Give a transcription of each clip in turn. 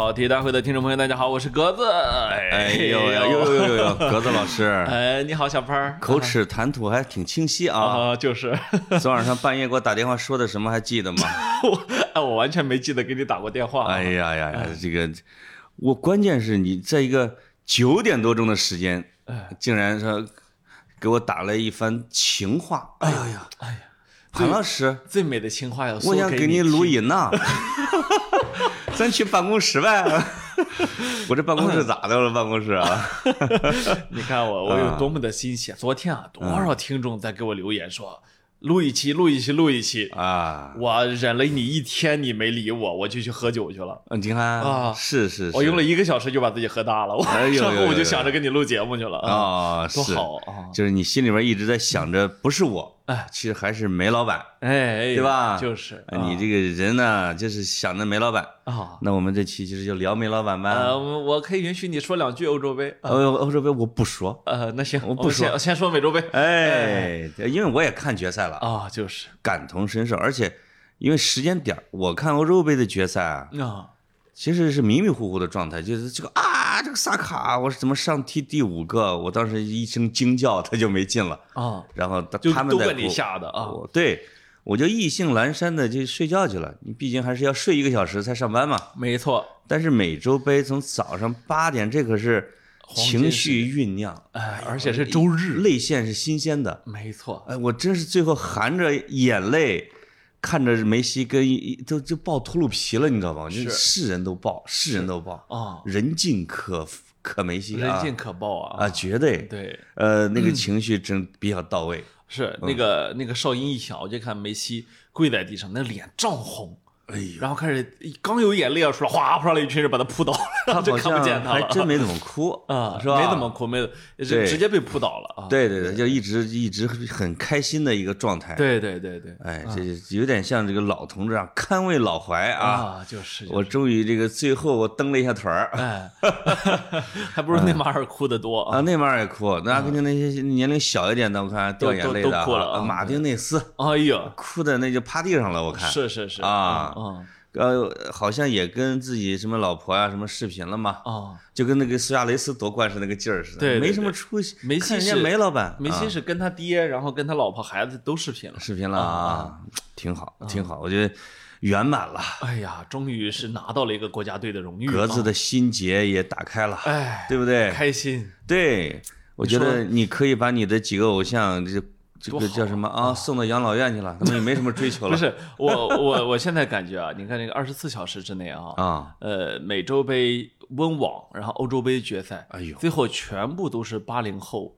跑题大会的听众朋友，大家好，我是格子。哎呦呦呦呦呦，格子老师，哎，你好，小潘儿。口齿谈吐还挺清晰啊。啊，就是，昨晚上半夜给我打电话说的什么还记得吗？我 哎，我完全没记得给你打过电话。哎呀呀呀，这个，我关键是你在一个九点多钟的时间，竟然说给我打了一番情话。哎呀呀，哎呀，潘老师，最美的情话要我想给你录 音。音呐。咱去办公室呗。我这办公室咋的了？办公室啊？你看我，我有多么的新鲜。昨天啊，多少听众在给我留言说，录一期，录一期，录一期。啊，我忍了你一天，你没理我，我就去喝酒去了。嗯你看啊是是，是我用了一个小时就把自己喝大了，我哎呦 然后我就想着跟你录节目去了啊，啊，多好啊！就是你心里边一直在想着，不是我，哎，其实还是梅老板，哎，对吧？就是啊你这个人呢，就是想着梅老板。啊，那我们这期其实就聊梅老板吧。呃，我我可以允许你说两句欧洲杯。欧欧洲杯我不说，呃，那行，我不们先说先说美洲杯。哎，因为我也看决赛了，啊，就是感同身受，而且因为时间点我看欧洲杯的决赛啊，啊，其实是迷迷糊糊的状态，就是这个啊，这个萨卡，我是怎么上踢第五个？我当时一声惊叫，他就没进了，啊，然后他他们在都被你吓的啊。对我就意兴阑珊的就睡觉去了。你毕竟还是要睡一个小时才上班嘛。没错，但是美洲杯从早上八点，这可是情绪酝酿，哎，而且是周日，泪腺是新鲜的。没错，哎，我真是最后含着眼泪。看着梅西跟一都就爆秃噜皮了，你知道吗？就是。是人都爆，是人都爆。啊，人尽可可梅西啊。人尽可爆啊。啊，绝对。对，呃，那个情绪真比较到位。是那个那个哨音一响，我就看梅西跪在地上，那脸涨红，哎呦，然后开始刚有眼泪要出来，哗扑上来一群人把他扑倒了，然后 就看不见他了。还真没怎么哭啊，是吧？没怎么哭，没直接被扑倒了啊。对对对，就一直一直很开心的一个状态。，对对对对，哎，这有点像这个老同志啊，堪慰老怀啊。啊，就是我终于这个最后我蹬了一下腿儿哎，还不如内马尔哭的多啊，啊。内马尔也哭，那阿根廷那些年龄小一点的，我看掉眼泪的啊都都哭了啊马丁内斯哎呦，哭的那就趴地上了，我看。是是是啊嗯呃，好像也跟自己什么老婆呀、什么视频了嘛，啊，就跟那个苏亚雷斯夺冠是那个劲儿似的，对对没什么出息。梅西是梅老板，啊梅西是跟他爹，然后跟他老婆孩子都视频了。视频了啊，挺好，挺好，我觉得圆满了，哎呀，终于是拿到了一个国家队的荣誉，啊，格子的心结也打开了，哎，对不对？开心。对，我觉得你可以把你的几个偶像，这这个叫什么啊，送到养老院去了，他们也没什么追求了。不是我我 我现在感觉啊，你看那个二十四小时之内啊，啊，呃，美洲杯温网，然后欧洲杯决赛，哎呦，最后全部都是八零后，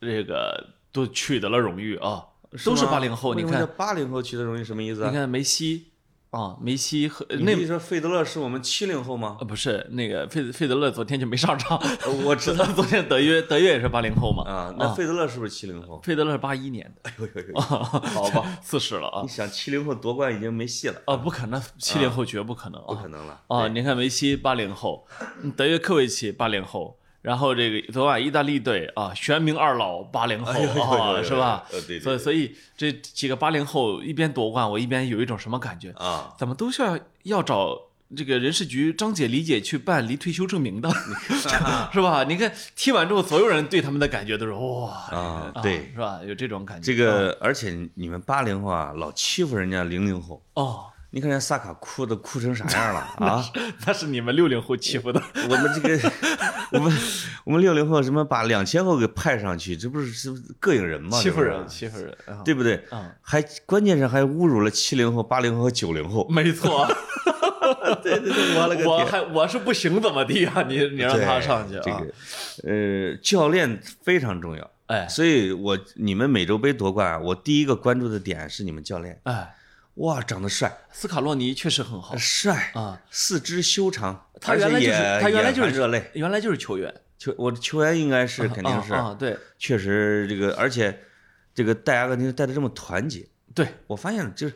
这个都取得了荣誉啊，都是吗八零后。你看，八零后取得荣誉什么意思啊？你看梅西啊，梅西和那你说费德勒是我们七零后吗？呃不是那个费费德勒昨天就没上场，呃我知 道昨天德约德约也是八零后嘛，啊，那费德勒是不是七零后？费德勒是八一年的，哎呦呦呦，好吧，四十了啊你想七零后夺冠已经没戏了，啊，不可能，七零后绝不可能啊，不可能了啊！你看梅西八零后，德约科维奇八零后，然后这个昨晚意大利队啊，玄冥二老八零后啊，呦是吧？呃对对所以所以这几个八零后一边夺冠，我一边有一种什么感觉？啊，怎么都是要要找这个人事局张姐、李姐去办离退休证明的，是吧？你看踢完之后，所有人对他们的感觉都是哇啊对是吧？有这种感觉。这个而且你们八零后啊，老欺负人家零零后。哦，你看人家萨卡哭的哭成啥样了 啊！那是你们六零后欺负的。我们这个，我们我们六零后什么把两千后给派上去，这不是是膈应人吗？欺负人，欺负人啊！对不对？嗯还关键是还侮辱了七零后、八零后和九零后。没错，对 对对，我了个天！我还我是不行怎么地啊？你你让他上去啊？这个，呃，教练非常重要。哎所以我你们美洲杯夺冠啊，我第一个关注的点是你们教练，哎，哇，长得帅，斯卡洛尼确实很好帅，啊，四肢修长，他原来就是他原来就是热泪。原来就是球员，球我的球员应该是肯定是，啊，啊对确实这个，而且这个带阿根廷带的这么团结，对，我发现就是，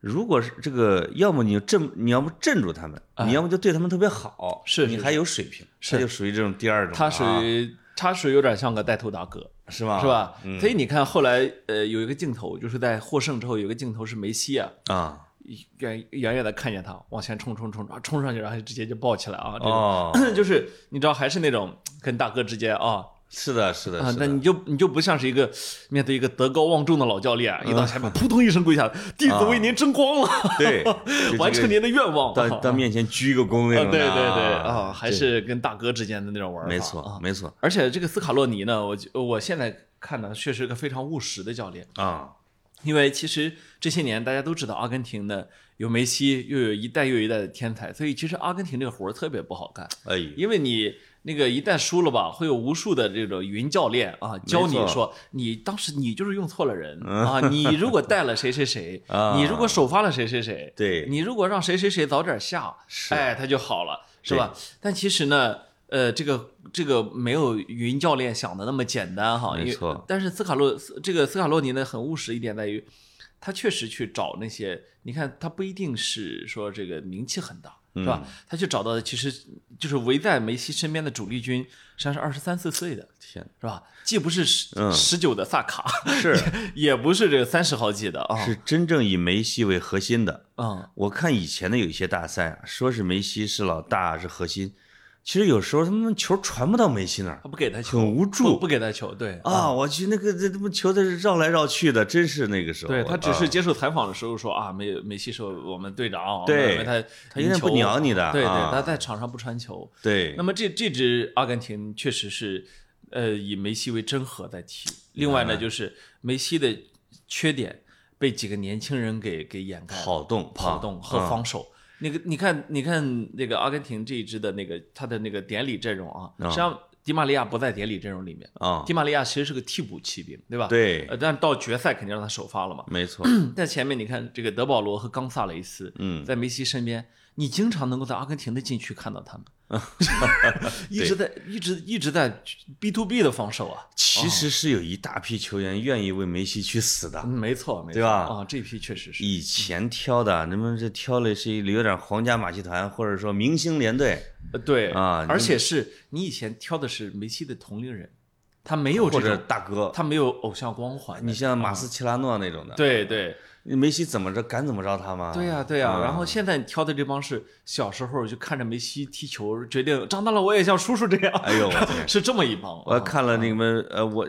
如果是这个，要么你就镇，你要么镇住他们，你要么就对他们特别好，是是你还有水平，是他就属于这种第二种，他属啊于他属于有点像个带头大哥，是吧？是？吧？嗯所以你看后来呃有一个镜头，就是在获胜之后有一个镜头是梅西啊，啊，远远远的看见他往前冲冲冲啊，冲上去，然后直接就抱起来啊，这种哦，就是你知道还是那种跟大哥之间啊是的，是的，啊，那你就你就不像是一个面对一个德高望重的老教练，一到前面扑通一声跪下，弟子为您争光了，对，完成您的愿望。到啊到面前鞠个躬那啊，种的对对对啊啊，还是跟大哥之间的那种玩法，没错啊。没错。而且这个斯卡洛尼呢，我就我现在看呢，确实是个非常务实的教练。啊，因为其实这些年大家都知道，阿根廷呢有梅西，又有一代又一代的天才，所以其实阿根廷这个活儿特别不好干，哎，因为你那个一旦输了吧，会有无数的这种云教练啊教你说，你当时你就是用错了人啊，你如果带了谁谁谁，啊。你如果首发了谁谁谁，对。你如果让谁谁谁早点下，是。哎，他就好了，是吧？但其实呢。呃，这个这个没有云教练想的那么简单哈，因为没错。但是斯卡洛斯这个斯卡洛尼呢很务实一点在于，他确实去找那些，你看他不一定是说这个名气很大，是吧？嗯他去找到的其实就是围在梅西身边的主力军，实际上是二十三四岁的，天，是吧？既不是十嗯十九的萨卡，是也不是这个三十好几的啊，是真正以梅西为核心的。嗯，我看以前的有一些大赛啊，说是梅西是老大是核心，其实有时候他们球传不到梅西那儿他不给他球，很无助不不给他球，对啊！我去那个这他妈球在这绕来绕去的，真是那个时候。对他只是啊接受采访的时候说啊，梅梅西是我们队长，对因为他他有点不鸟你的对对，啊他在场上不传球。对那么这这支阿根廷确实是，呃，以梅西为真核在踢。另外呢，嗯就是梅西的缺点被几个年轻人给给掩盖了，跑动跑动和啊防守。那个你看，你看那个阿根廷这一支的那个他的那个典礼阵容啊，实际上迪玛利亚不在典礼阵容里面，啊，迪玛利亚其实是个替补骑兵，对吧？对呃，但到决赛肯定让他首发了嘛。没错，在前面你看这个德保罗和冈萨雷斯，嗯，在梅西身边，你经常能够在阿根廷的禁区看到他们，一直在一直一直在 B to B 的防守啊。其实是有一大批球员愿意为梅西去死的。嗯，没错，没错，对吧啊，这批确实是。以前挑的，那么这挑的是有点皇家马戏团，或者说明星联队，呃，对啊而且是你以前挑的是梅西的同龄人，他没有这或者种，大哥，他没有偶像光环。你像马斯切拉诺那种的，对对梅西怎么着敢怎么着他吗？对呀对呀。啊然后现在你挑的这帮是小时候就看着梅西踢球，决定长大了我也像叔叔这样。哎呦！是这么一帮。我看了你们呃，我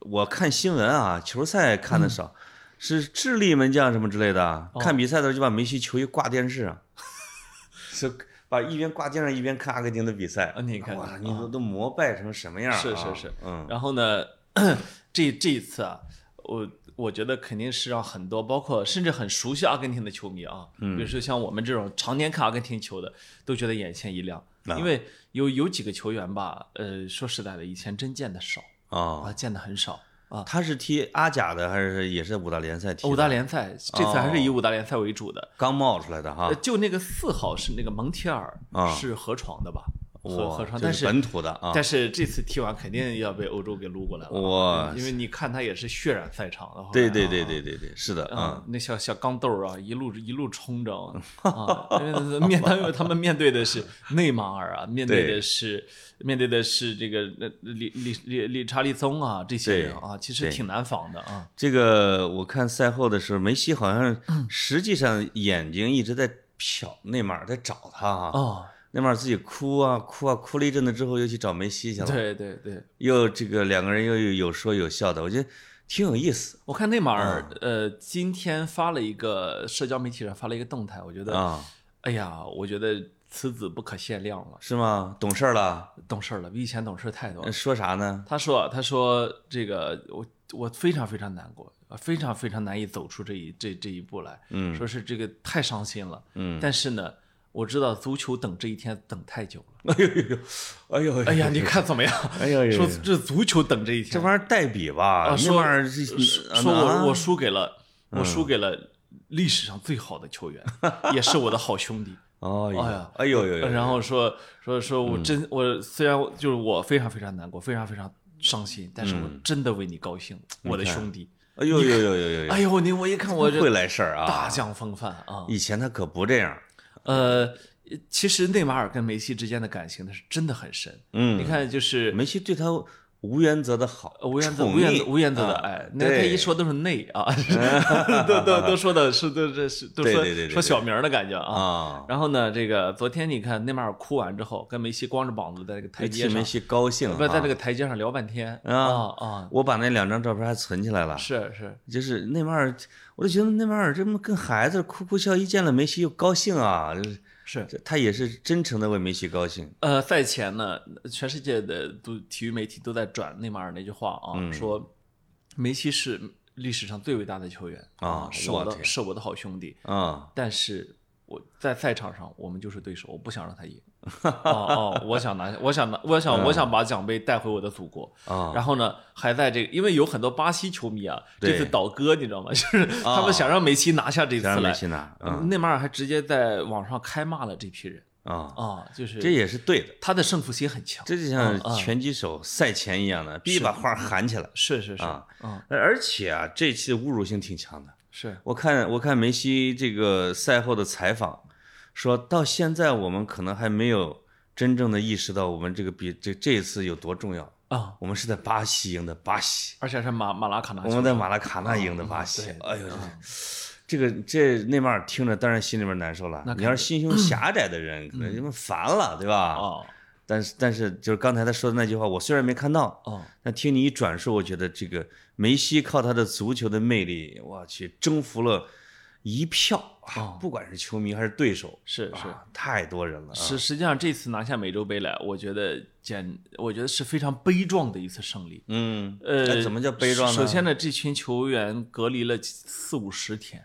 我看新闻啊，球赛看的嗯少，是智利门将什么之类的，哦看比赛的时候就把梅西球衣挂电视上，是把一边挂电视一边看阿根廷的比赛。啊你看哇，你都都膜拜成什么样啊？是是是嗯，然后呢，这这一次啊，我我觉得肯定是让很多，包括甚至很熟悉阿根廷的球迷啊，比如说像我们这种常年看阿根廷球的，都觉得眼前一亮，啊因为有有几个球员吧，呃，说实在的，以前真见的少啊，啊，见的很少。啊他是踢阿甲的还是也是五大联赛踢的？五大联赛这次还是以五大联赛为主的，刚冒出来的哈呃，，就那个四号是那个蒙提尔啊是河床的吧？河哇河床，这但是本土的啊，但是这次踢完肯定要被欧洲给撸过来了啊，哇因为你看他也是血染赛场的。对对啊对对对对，是的啊，啊，那小小钢豆儿啊，一路一路冲着 啊，因为面他们他们面对的是内马尔啊，面对对的是面对的是这个呃理理理理查利松啊这些人啊，其实挺难防的啊。这个我看赛后的时候，梅西好像嗯实际上眼睛一直在瞟内马尔，在找他哈。哦，内马尔自己哭啊哭啊，哭了一阵子之后又去找梅西去了，对对对，又这个两个人又有有说有笑的，我觉得挺有意思我看内马尔啊呃今天发了一个社交媒体上发了一个动态，我觉得啊，哎呀，我觉得此子不可限量了，是吗？懂事儿了？懂事儿了，比以前懂事儿太多了呃。说啥呢？他说：“他说这个我我非常非常难过，呃非常非常难以走出这一这这一步来。嗯说是这个太伤心了。嗯，但是呢，我知道足球等这一天等太久了。哎呦呦呦，哎呦，哎呀，你看怎么样？哎呦呦说，这足球等这一天，这玩意儿代笔吧？那说玩意儿是说我我输给了我输给了历史上最好的球员，也是我的好兄弟。哦哎呀，哎呦呦呦，然后说说说我嗯真我虽然就是我非常非常难过，非常非常伤心，但是我嗯真的为你高兴，我的兄弟。哎呦呦呦呦呦呦，哎呦，你我一看我这会来事儿啊！大将风范啊！以前他可不这样，呃，其实内马尔跟梅西之间的感情呢是真的很深。嗯，你看，就是梅西对他无原则的好，无原则、无原则、无原则的啊爱，那他一说都是内啊，都都都说的是都这是都说说小名的感觉啊。啊，然后呢，这个昨天你看内马尔哭完之后，跟梅西光着膀子在那个台阶上梅，西高兴不是在这啊个台阶上聊半天啊啊啊，我把那两张照片还存起来了，是是，就是内马尔，我就觉得内马尔这么跟孩子哭哭笑，一见了梅西又高兴啊，就是是他也是真诚的为梅西高兴。呃，赛前呢，全世界的都体育媒体都在转内马尔那句话啊，嗯说梅西是历史上最伟大的球员啊是我的是我的好兄弟，啊，但是我在赛场上我们就是对手，我不想让他赢。哦哦，我想拿，我想拿，我想我想把奖杯带回我的祖国。嗯啊然后呢，还在这个，因为有很多巴西球迷啊，这次对倒戈，你知道吗？就是他们想让梅西拿下这次来让梅来。西拿，嗯内马尔还直接在网上开骂了这批人啊，啊，就是这也是对的。他的胜负心很强。这就像拳击手赛前一样的，必须把话喊起来。是是是，啊嗯，而且啊，这期侮辱性挺强的。是我看我看梅西这个赛后的采访，说到现在我们可能还没有真正的意识到我们这个比这这一次有多重要。啊，我们是在巴西赢的巴西，而且是马马拉卡纳我们在马拉卡纳赢的巴嗯西。对哎呦，嗯这个这内马尔听着当然心里面难受了。那你要是心胸狭窄的人，可能就烦了，对吧？哦但是但是就是刚才他说的那句话，我虽然没看到，哦，但听你一转述，我觉得这个梅西靠他的足球的魅力，我去征服了一票啊，哦不管是球迷还是对手，是是啊，太多人了啊。实实际上这次拿下美洲杯来，我觉得简，我觉得是非常悲壮的一次胜利。嗯，呃，怎么叫悲壮呢？首先呢，这群球员隔离了四五十天，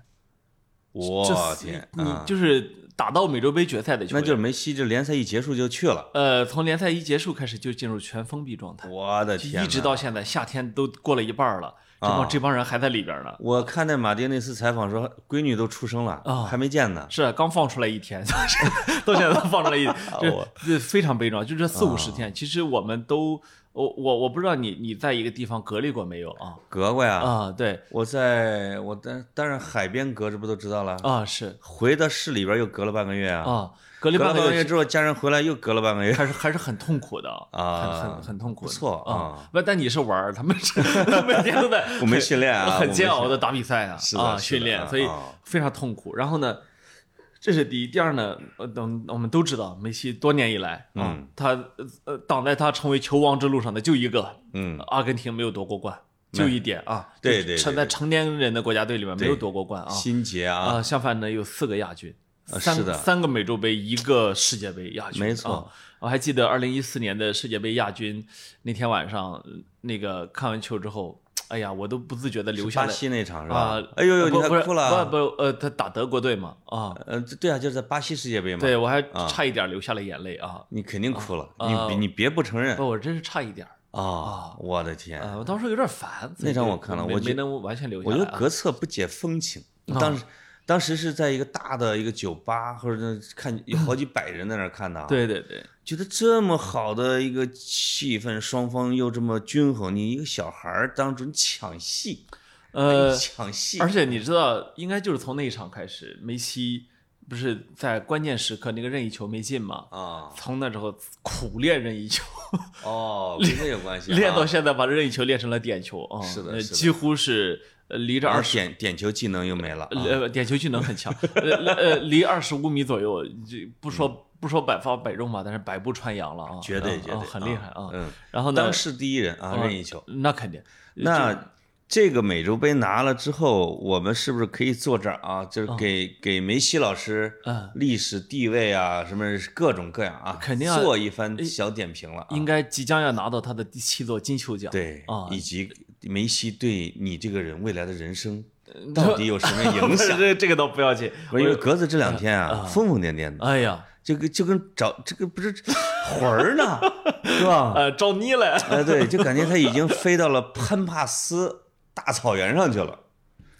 这我四天，你啊就是打到美洲杯决赛的球员，那就是梅西这联赛一结束就去了，呃，从联赛一结束开始就进入全封闭状态，我的天，一直到。现在，夏天都过了一半了，这帮、啊这帮人还在里边呢。我看那马丁那次采访说，闺女都出生了，啊还没见呢。是刚放出来一天，到现在都放出来一，就这非常悲壮。就这四五十天，其实我们都，我我我不知道你你在一个地方隔离过没有啊？隔过呀，啊，对我在我当但是海边隔着不都知道了，啊是回到市里边又隔了半个月啊，啊，隔离半个月之后，家人回来又隔了半个月。还是还是很痛苦的啊。很很很痛苦错啊。啊。不，但你是玩儿，他们是每天都在 我们训练啊很煎熬的打比赛啊是啊训练，所以啊。非常痛苦。然后呢，这是第一，第二呢，呃，等我们都知道，梅西多年以来啊嗯，他呃呃挡在他成为球王之路上的就一个，嗯，阿根廷没有夺过冠，就一点啊，对对对成在成年人的国家队里面没有夺过冠啊。心结啊，啊，相反呢有四个亚军。三啊是的三个美洲杯，一个世界杯亚军，没错啊我还记得二零一四年的世界杯亚军那天晚上，呃那个看完球之后，哎呀，我都不自觉的流下了巴西那场是啊吧？！哎呦呦，你哭了？不不，呃，他打德国队嘛，啊，呃，对啊，就是在巴西世界杯嘛。对我还差一点流下了眼泪啊！你肯定哭了，啊你别你别不承认不，我真是差一点儿啊！我的天，啊！我当时有点烦，那场我看了我没能完全留下我来啊。觉得格策不解风情。当时当时是在一个大的一个酒吧，或者是看有好几百人在那儿看的啊。对对对，觉得这么好的一个气氛，双方又这么均衡，你一个小孩儿当中抢戏，呃，抢戏，而且你知道，应该就是从那一场开始，梅西不是在关键时刻那个任意球没进嘛？啊，从那之后苦练任意球，哦，跟这有关系啊，练到现在把任意球练成了点球啊！是的是的呃几乎是呃离着二十点点球技能又没了啊，呃点球技能很强，呃呃离二十五米左右，这不说不说百发百中吧，但是百步穿杨了啊！啊绝对绝对啊很厉害啊！嗯，然后呢当，世第一人啊，任意球。那肯定，那这个美洲杯拿了之后，我们是不是可以坐这儿啊？就是给给梅西老师嗯历史地位啊，什么各种各样啊，肯定要做一番小点评了啊。应该即将要拿到他的第七座金球奖。对啊，以及梅西对你这个人未来的人生到底有什么影响？这这个倒不要紧。我因为格子这两天啊，疯疯癫癫的，哎呀，这个就跟找这个不是魂儿呢，是吧？呃，找你了。哎，对，就感觉他已经飞到了潘帕斯大草原上去了。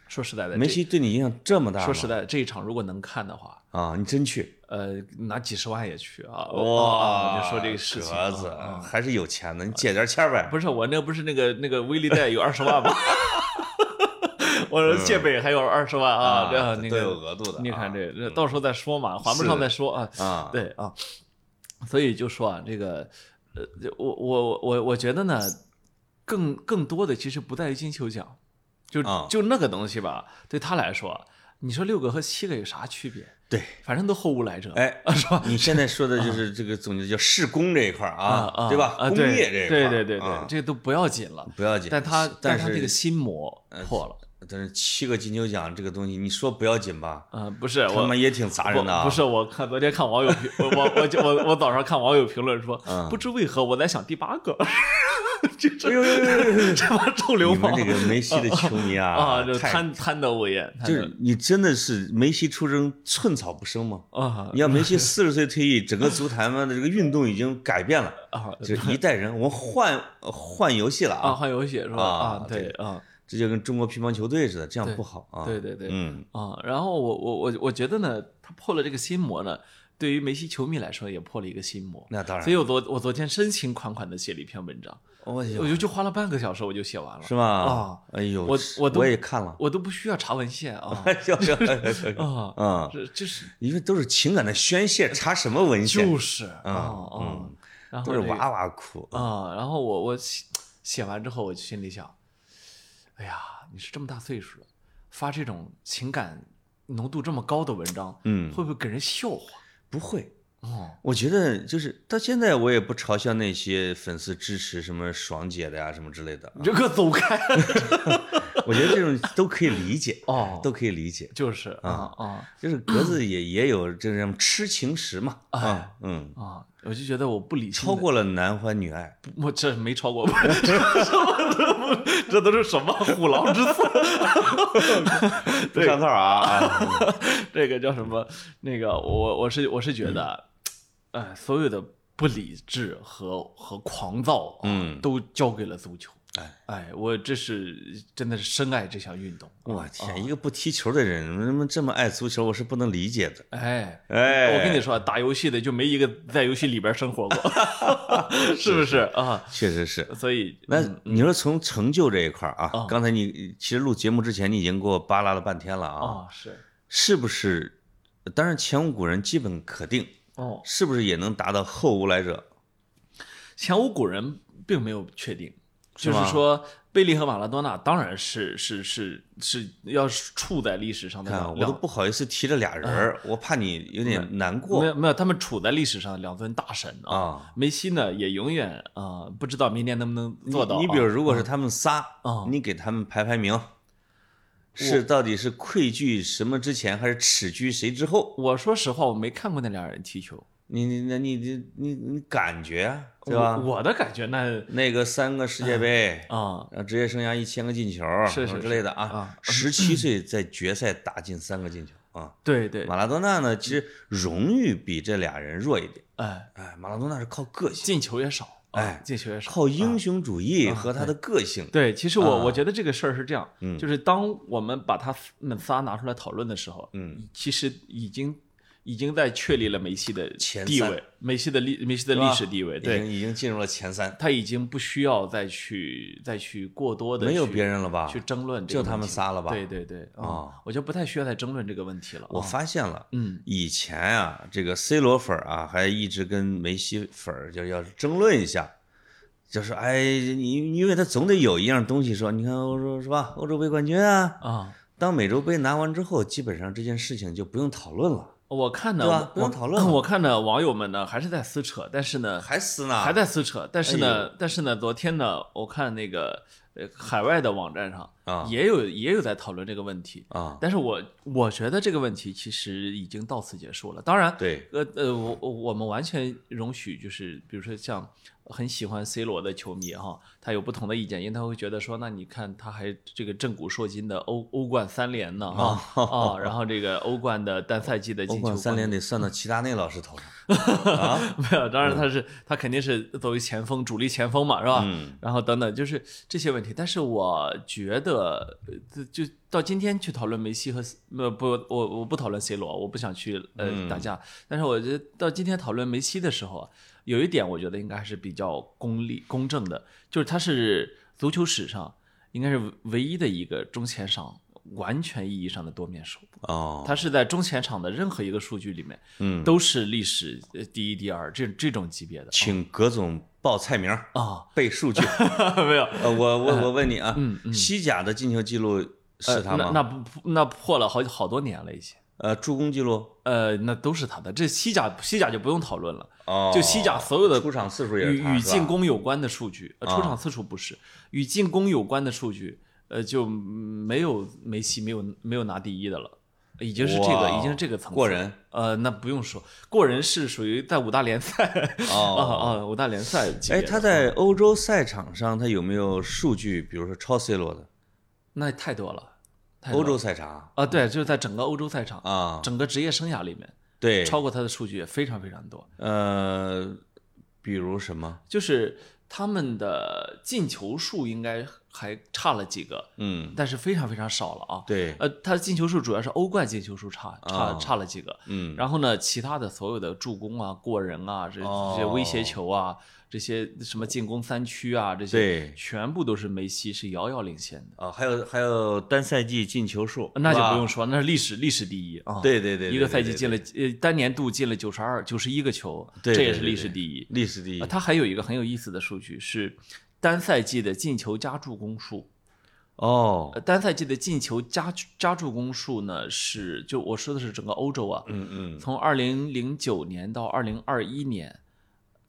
说实在的，梅西对你影响这么大？说实在的，这一场如果能看的话，啊，你真去呃，拿几十万也去啊！哇啊就说这个事情啊，格子啊还是有钱的，你借点钱呗。不是我那不是那个那个微利贷有二十万吗？我说借呗还有二十万啊，对啊那都有个额度的。你看这到时候再说嘛，还不上再说啊。啊，对啊，所以就说啊，这个呃，我我我我觉得呢，更更多的其实不在于金球奖，就啊就那个东西吧，对他来说，你说六个和七个有啥区别？对，反正都后无来者。哎，是吧？你现在说的就是这个总结叫事工这一块儿啊啊，对吧？啊，工对业这一块，对对对对啊，这个都不要紧了。不要紧。但他但是呃他这个心魔破了。但是七个金球奖这个东西，你说不要紧吧？啊，不是我他妈也挺砸人的啊！不不是，我看昨天看网友评，我我我我我早上看网友评论说，嗯不知为何我在想第八个，这这哎呦呦呦呦呦这帮臭流氓你们这个梅西的球迷啊，啊，就贪贪得无厌，就是你真的是梅西出征寸草不生吗？啊你要梅西四十岁退役，整个足坛嘛的这个运动已经改变了，啊就一代人，我们换换游戏了啊，啊，换游戏是吧？啊啊，对啊，这就跟中国乒乓球队似的，这样不好啊。对对对嗯，啊，然后我我我我觉得呢，他破了这个心魔呢，对于梅西球迷来说也破了一个心魔。那当然所以，我昨我昨天深情款款的写了一篇文章，我我就就花了半个小时我就写完了，是吗？啊，哎呦，我我都我也看了，我都不需要查文献啊 啊，嗯，这这是因为都是情感的宣泄，查什么文献？就是啊嗯啊都是哇哇哭。啊，然后我我写写完之后，我心里想，哎呀，你是这么大岁数了，发这种情感浓度这么高的文章，嗯，会不会给人笑话？不会。哦，我觉得就是到现在，我也不嘲笑那些粉丝支持什么爽姐的呀、什么之类的啊。你这个走开 我觉得这种都可以理解，哦，都可以理解。就是啊啊就是格子也也有这种痴情时嘛，啊哎，嗯，啊！我就觉得我不理性，超过了男欢女爱，我这没超过，这 这都是什么虎狼之词？对上套啊啊！这个叫什么？那个我我是我是觉得，哎，所有的不理智和和狂躁啊，嗯都交给了足球。哎哎，我这是真的是深爱这项运动。我天，一个不踢球的人，怎么这么爱足球？我是不能理解的。哎，哎，我跟你说，打游戏的就没一个在游戏里边生活过，是不是啊？确实是。所以那你说从成就这一块啊啊，刚才你其实录节目之前，你已经给我扒拉了半天了啊，啊，是是不是？当然，前无古人基本可定，哦，是不是也能达到后无来者？前无古人并没有确定，就是说贝利和马拉多纳当然是是是是要是处在历史上的我都不好意思提这俩人儿，我怕你有点难过没有没有，他们处在历史上的两尊大神啊。啊。梅西呢，也永远啊、不知道明年能不能做到啊、你你比如，如果是他们仨啊，你给他们排排名，是到底是愧惧什么之前，还是耻居谁之后？我说实话，我没看过那俩人踢球，你你那你你你你感觉啊对吧？我我的感觉那那个三个世界杯，啊、然后职业生涯一千个进球，是是什么之类的啊十七岁在决赛打进三个进球啊。对对，马拉多纳呢，其实荣誉比这俩人弱一点。哎，哎，马拉多纳是靠个性，进球也少，啊哎进球也少，靠英雄主义和他的个性。对，其实我、啊我觉得这个事儿是这样，嗯就是当我们把他们仨拿出来讨论的时候，嗯，其实已经已经在确立了梅西的前三。地位，梅西的历梅西的历史地位，已对，经已经进入了前三，他已经不需要再去再去过多的没有别人了吧？去争论这就他们仨了吧？对对对，啊。哦，我就不太需要再争论这个问题了。我啊发现了，嗯，以前啊，这个 C 罗粉儿啊，还一直跟梅西粉儿就要争论一下，就是哎，你因为他总得有一样东西说，你看欧洲是吧？欧洲杯冠军啊，啊，当美洲杯拿完之后，基本上这件事情就不用讨论了，我看呢，不用讨论了。我看呢，网友们呢还是在撕扯，但是呢，还撕呢，还在撕扯，但是哎呢，但是呢，昨天呢，我看那个呃海外的网站上啊也有也有在讨论这个问题，啊，但是我我觉得这个问题其实已经到此结束了。当然，对，呃呃，我我我们完全容许，就是比如说像很喜欢 C 罗的球迷哈，他有不同的意见，因为他会觉得说，那你看他还这个震古烁今的欧欧冠三连呢哈啊，然后这个欧冠的单赛季的进球冠三连得算到齐达内老师头上 啊，没有，当然他是他肯定是作为前锋主力前锋嘛，是吧？嗯然后等等，就是这些问题。但是我觉得，呃就到今天去讨论梅西和呃不，我我不讨论 C 罗，我不想去呃嗯打架。但是我觉得到今天讨论梅西的时候啊，有一点我觉得应该还是比较公立公正的，就是他是足球史上应该是唯一的一个中前场完全意义上的多面手。哦，他是在中前场的任何一个数据里面，嗯，都是历史呃第一、第二这这种级别的。请葛总报菜名儿啊，背数据。没有，呃，我我我问你啊，西甲的进球记录是他吗？呃那那不那破了好好多年了已经。呃，助攻记录呃，那都是他的。这西甲西甲就不用讨论了，哦，就西甲所有的出场次数与与进攻有关的数据，出场次数不是，与进攻有关的数据，呃，就没有梅西没有没有拿第一的了，已经是这个已经是这个层次过人。呃，那不用说，过人是属于在五大联赛啊哦，啊五大联赛哎，他在欧洲赛场上他有没有数据，比如说超 C 罗的那太多了，太多了欧洲赛场啊，对，就是在整个欧洲赛场，啊？整个职业生涯里面，对，超过他的数据也非常非常多。呃，比如什么？就是他们的进球数应该还差了几个，嗯，但是非常非常少了啊。对，呃，他的进球数主要是欧冠进球数差差啊差了几个，嗯，然后呢，其他的所有的助攻啊、过人啊、这哦这些威胁球啊、这些什么进攻三区啊，这些对全部都是梅西是遥遥领先的。啊，还有还有单赛季进球数，那就不用说，那是历史历史第一啊！对对对，一个赛季进了呃单年度进了九十二、九十一个球，这也是历史第一。历史第一呃，它还有一个很有意思的数据是单赛季的进球加助攻数。哦，呃单赛季的进球加加助攻数呢是，就我说的是整个欧洲啊，嗯嗯，从二零零九年到二零二一年，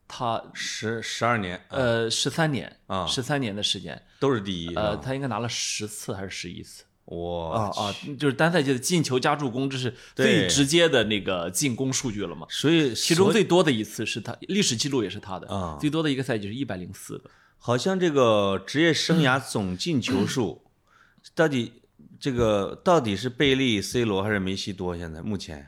他十十二年，啊。呃十三年啊。十三年的时间，都是第一，呃，他应该拿了十次还是十一次？哇。啊啊，就是单赛季的进球加助攻，这是最直接的那个进攻数据了嘛？所以其中最多的一次是他历史记录也是他的啊。最多的一个赛季是一百零四个。好像这个职业生涯总进球数，到底这个到底是贝利、C 罗还是梅西多？现在目前，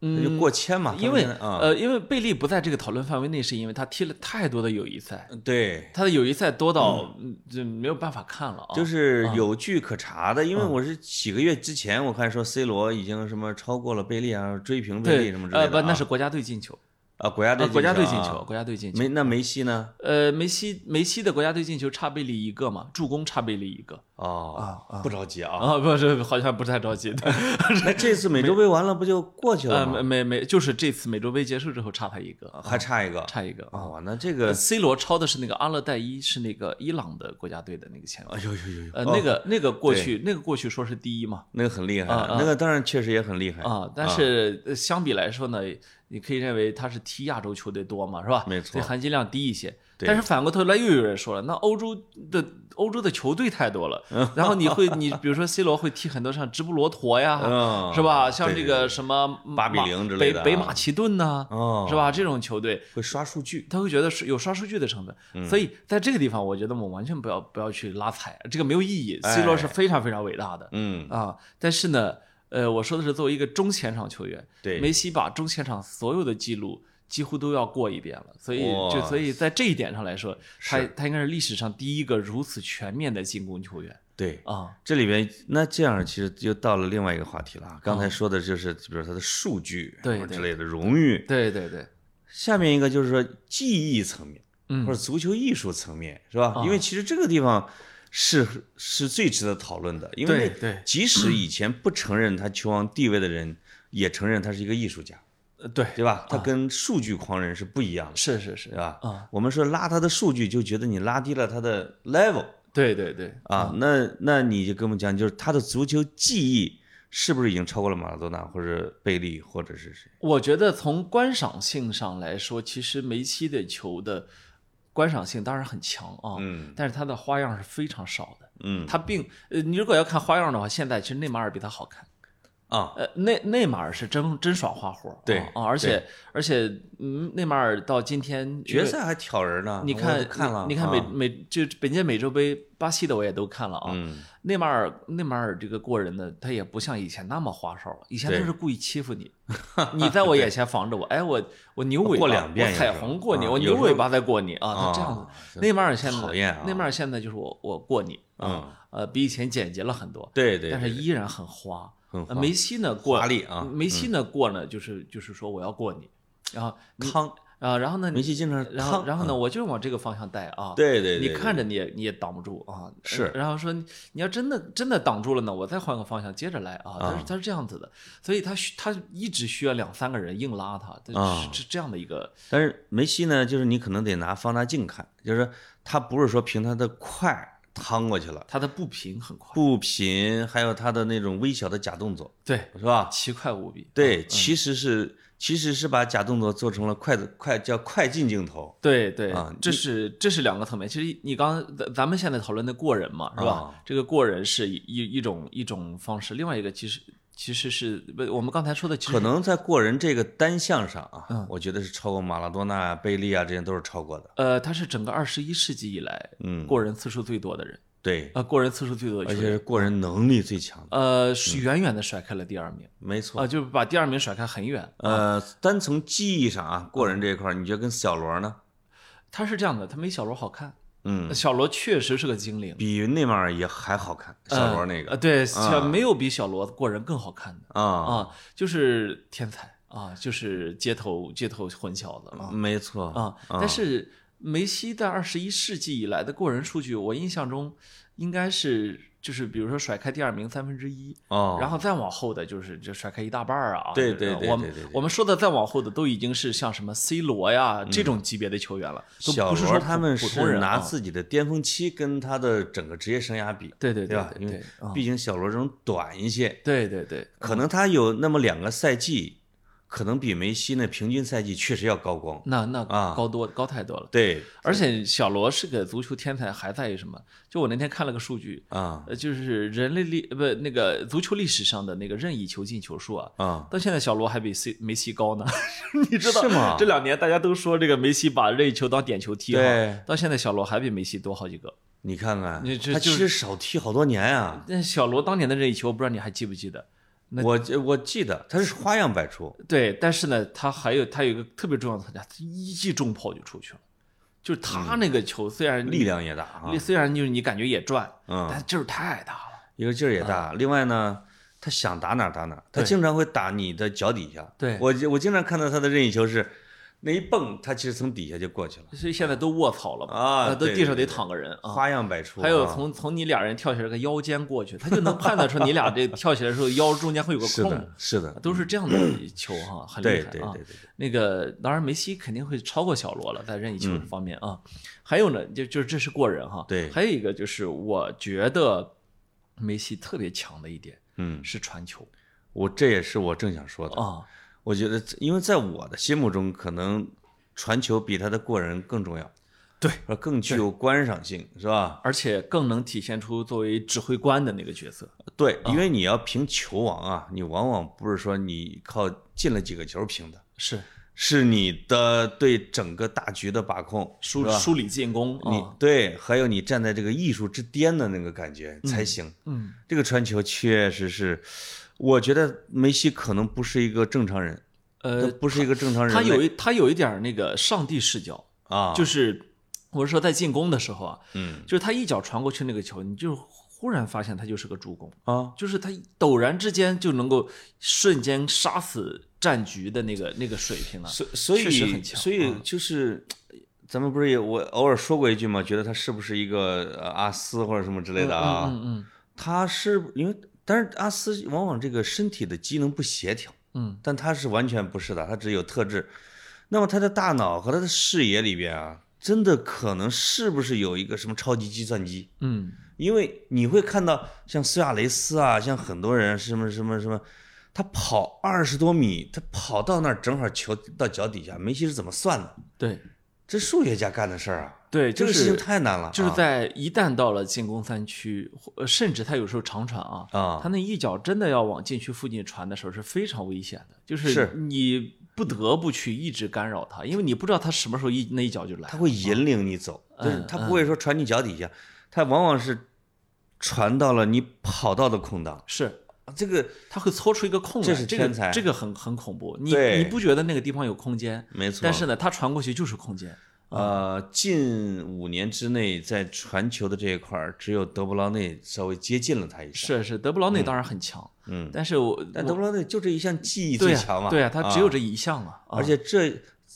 那就过千嘛，因为呃，因为贝利不在这个讨论范围内，是因为他踢了太多的友谊赛，对，他的友谊赛多到嗯。就没有办法看了啊。就是有据可查的，因为我是几个月之前我看说 C 罗已经什么超过了贝利啊，追平贝利什么之类的呃不，啊那是国家队进球，啊国家队呃国家队进啊球，国家队进球。梅那梅西呢？呃，梅西梅西的国家队进球差贝利一个嘛，助攻差贝利一个哦啊，不着急啊。啊，不是好像不太着急。那这次美洲杯完了不就过去了呃，吗？没没没，就是这次美洲杯结束之后差他一个，还差一个。差一个啊。哦，那这个，C 罗超的是那个阿勒代伊，是那个伊朗的国家队的那个前锋哎。呦呦呦呦，呃，哦那个那个过去那个过去说是第一嘛，那个很厉害啊，啊那个当然确实也很厉害啊，但是呃相比来说呢，你可以认为他是踢亚洲球队多嘛，是吧？没错含金量低一些。但是反过头来又有人说了，那欧洲的欧洲的球队太多了，然后你会你比如说 C 罗会踢很多像直布罗陀呀，嗯是吧？像这个什么巴比之类的啊北北马其顿呐，哦，是？吧？这种球队。会刷数据，他会觉得是有刷数据的成分，嗯所以在这个地方，我觉得我们完全不要不要去拉踩，这个没有意义。哎 C 罗是非常非常伟大的，嗯，啊，但是呢，呃，我说的是作为一个中前场球员，对。梅西把中前场所有的记录几乎都要过一遍了，所以就所以在这一点上来说，他他应该是历史上第一个如此全面的进攻球员对。啊，这里边那这样其实就到了另外一个话题了啊。刚才说的就是比如他的数据对之。类的荣誉，对对对，下面一个就是说技艺层面嗯。或者足球艺术层面是吧？因为其实这个地方是是最值得讨论的，因为即使以前不承认他球王地位的人，也承认他是一个艺术家，呃对，对吧？他跟数据狂人是不一样的，是是是对吧？啊，我们说拉他的数据，就觉得你拉低了他的 level 对对对，啊。那那你就跟我们讲，就是他的足球技艺是不是已经超过了马拉多纳或者贝利或者是谁？我觉得从观赏性上来说，其实梅西的球的观赏性当然很强啊，嗯但是它的花样是非常少的。嗯它并呃，你如果要看花样的话，现在其实内马尔比他好看。啊，呃，内内马尔是真真耍花活儿，对啊，啊而且而且，嗯，内马尔到今天决，赛还挑人呢，你看看了，你看美啊美就本届美洲杯，巴西的我也都看了啊。嗯内马尔内马尔这个过人呢，他也不像以前那么花哨了，以前对都是故意欺负你，你在我眼前防着我，哎，我我牛尾巴，过两遍我彩虹过你，我牛尾巴再过你啊，他这样啊子。内马尔现在讨厌啊内马尔现在就是我我过你嗯啊，呃，比以前简洁了很多，对对，但是依然很花。梅西呢过梅西呢过呢就是就是说我要过你，然后康啊，然后呢，梅西经常然后然后呢，我就往这个方向带啊。对对对，你看着你也你也挡不住啊，是然后说你你要真的真的挡住了呢，我再换个方向接着来啊，他是他是这样子的，所以他需他一直需要两三个人硬拉他，是这样的一个，但是梅西呢，就是你可能得拿放大镜看，就是他不是说凭他的快趟过去了，他的步频很快，步频还有他的那种微小的假动作，对，是吧？奇快无比，对，其实是其实是把假动作做成了快的快叫快进镜头，对对啊，这是这是两个层面。其实你刚刚咱咱们现在讨论的过人嘛，是吧啊？这个过人是一一一种一种方式，另外一个其实其实是不，我们刚才说的其实可能在过人这个单项上啊，嗯我觉得是超过马拉多纳、贝利啊，这些都是超过的。呃，他是整个二十一世纪以来嗯，过人次数最多的人，对，呃，过人次数最多的而且，是过人能力最强的，呃，是远远的甩开了第二名，没错。啊，就是把第二名甩开很远。呃，单从技艺上啊，过人这一块儿，你觉得跟小罗呢？他是这样的，他没小罗好看，嗯，小罗确实是个精灵。比内马尔也还好看，小罗那呃，个对，小没有比小罗过人更好看的啊，啊，就是天才啊，就是街头街头混小子啊没错啊。但是梅西在二十一世纪以来的过人数据，我印象中应该是就是比如说甩开第二名三分之一，哦，然后再往后的就是就甩开一大半儿啊。对对对我们对对对我们说的再往后的都已经是像什么 C 罗呀这种级别的球员了，都不是说他们是拿自己的巅峰期跟他的整个职业生涯比，对对对吧？对因为毕竟小罗这种短一些，对对对，可能他有那么两个赛季，可能比梅西那平均赛季确实要高光。那那啊高多高太多了。对而且小罗是个足球天才，还在于什么？就我那天看了个数据，啊呃，就是人类历呃不那个足球历史上的那个任意球进球数啊，啊，到现在小罗还比 C 梅西高呢。你知道是吗这两年大家都说这个梅西把任意球当点球踢哈，对到现在小罗还比梅西多好几个。你看看你，这他其实少踢好多年啊。那小罗当年的任意球，我不知道你还记不记得？那我我记得他是花样百出，对，但是呢，他还有他有一个特别重要的特点，他一记重炮就出去了。就是他那个球虽然力量也大啊，虽然就是你感觉也转，嗯，但劲儿太大了。一个劲儿也大。另外呢，他想打哪儿打哪儿，他经常会打你的脚底下。对我我经常看到他的任意球是那一蹦，他其实从底下就过去了，所以现在都卧槽了嘛啊呃都地上得躺个人啊。花样百出啊。还有从从你俩人跳起来个腰间过去，他就能判断出你俩这跳起来的时候腰中间会有个空是的，，是的，都是这样的球哈，很厉害啊。对对对对，那个当然梅西肯定会超过小罗了，在任意球方面啊。还有呢，就就是这是过人哈。嗯对还有一个就是我觉得梅西特别强的一点嗯，是传球我这也是我正想说的。啊。我觉得，因为在我的心目中，可能传球比他的过人更重要，对，呃更具有观赏性，是吧？而且更能体现出作为指挥官的那个角色。对，因为你要评球王啊，你往往不是说你靠进了几个球评的，是是你的对整个大局的把控？梳梳理进攻你啊。对，还有你站在这个艺术之巅的那个感觉才行。嗯，这个传球确实是，我觉得梅西可能不是一个正常人，呃，不是一个正常人类。他有一他有一点儿那个上帝视角，啊，就是我是说在进攻的时候啊，嗯就是他一脚传过去那个球，你就忽然发现他就是个助攻，啊，就是他陡然之间就能够瞬间杀死战局的那个那个水平啊。所所确实以很强所以就是。咱们不是也我偶尔说过一句嘛？觉得他是不是一个呃阿斯或者什么之类的啊？嗯嗯他是因为，但是阿斯往往这个身体的机能不协调，嗯但他是完全不是的，他只有特质。那么他的大脑和他的视野里边啊，真的可能是不是有一个什么超级计算机？嗯因为你会看到像苏亚雷斯啊，像很多人什么什么什么，他跑二十多米，他跑到那儿正好球到脚底下，梅西是怎么算的？嗯，对这数学家干的事儿啊，对，就这个事情是太难了啊，就是在一旦到了进攻三区，或呃甚至他有时候长传啊，啊他那一脚真的要往禁区附近传的时候是非常危险的，就是是你不得不去一直干扰他，因为你不知道他什么时候一那一脚就来。他会引领你走，就是嗯他不会说传你脚底下，他往往是传到了你跑道的空档。是这个他会搓出一个空来，这是这个天才这个很很恐怖。你你不觉得那个地方有空间？没错，但是呢，他传过去就是空间。呃，近五年之内在传球的这一块儿，只有德布劳内稍微接近了他一下。是是，德布劳内当然很强，嗯，但是我我但德布劳内就这一项技艺最强嘛，对呀，他只有啊这一项嘛。啊而且这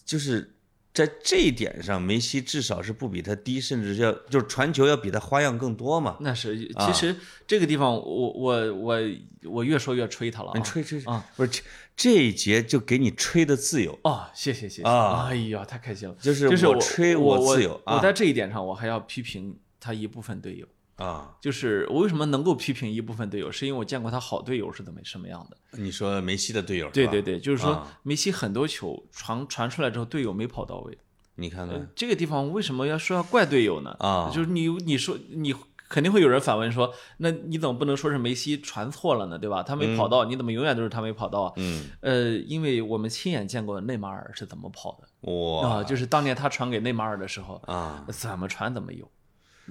就是在这一点上，梅西至少是不比他低，甚至要就是传球要比他花样更多嘛。那是，其实这个地方我我我我越说越吹他了、吹吹啊，不是这这一节就给你吹的自由，哦，谢谢谢谢啊哎呀，太开心了。就是就是我吹我自由啊我在这一点上，我还要批评他一部分队友。啊。就是我为什么能够批评一部分队友，是因为我见过他好队友是怎么什么样的。你说梅西的队友对对对，就是说啊梅西很多球传传出来之后，队友没跑到位。你看看这个地方为什么要说要怪队友呢？啊就是你你说你肯定会有人反问说，那你怎么不能说是梅西传错了呢？对吧？他没跑到，你怎么永远都是他没跑到啊？嗯，呃，因为我们亲眼见过内马尔是怎么跑的哇啊，就是当年他传给内马尔的时候，啊，怎么传怎么有，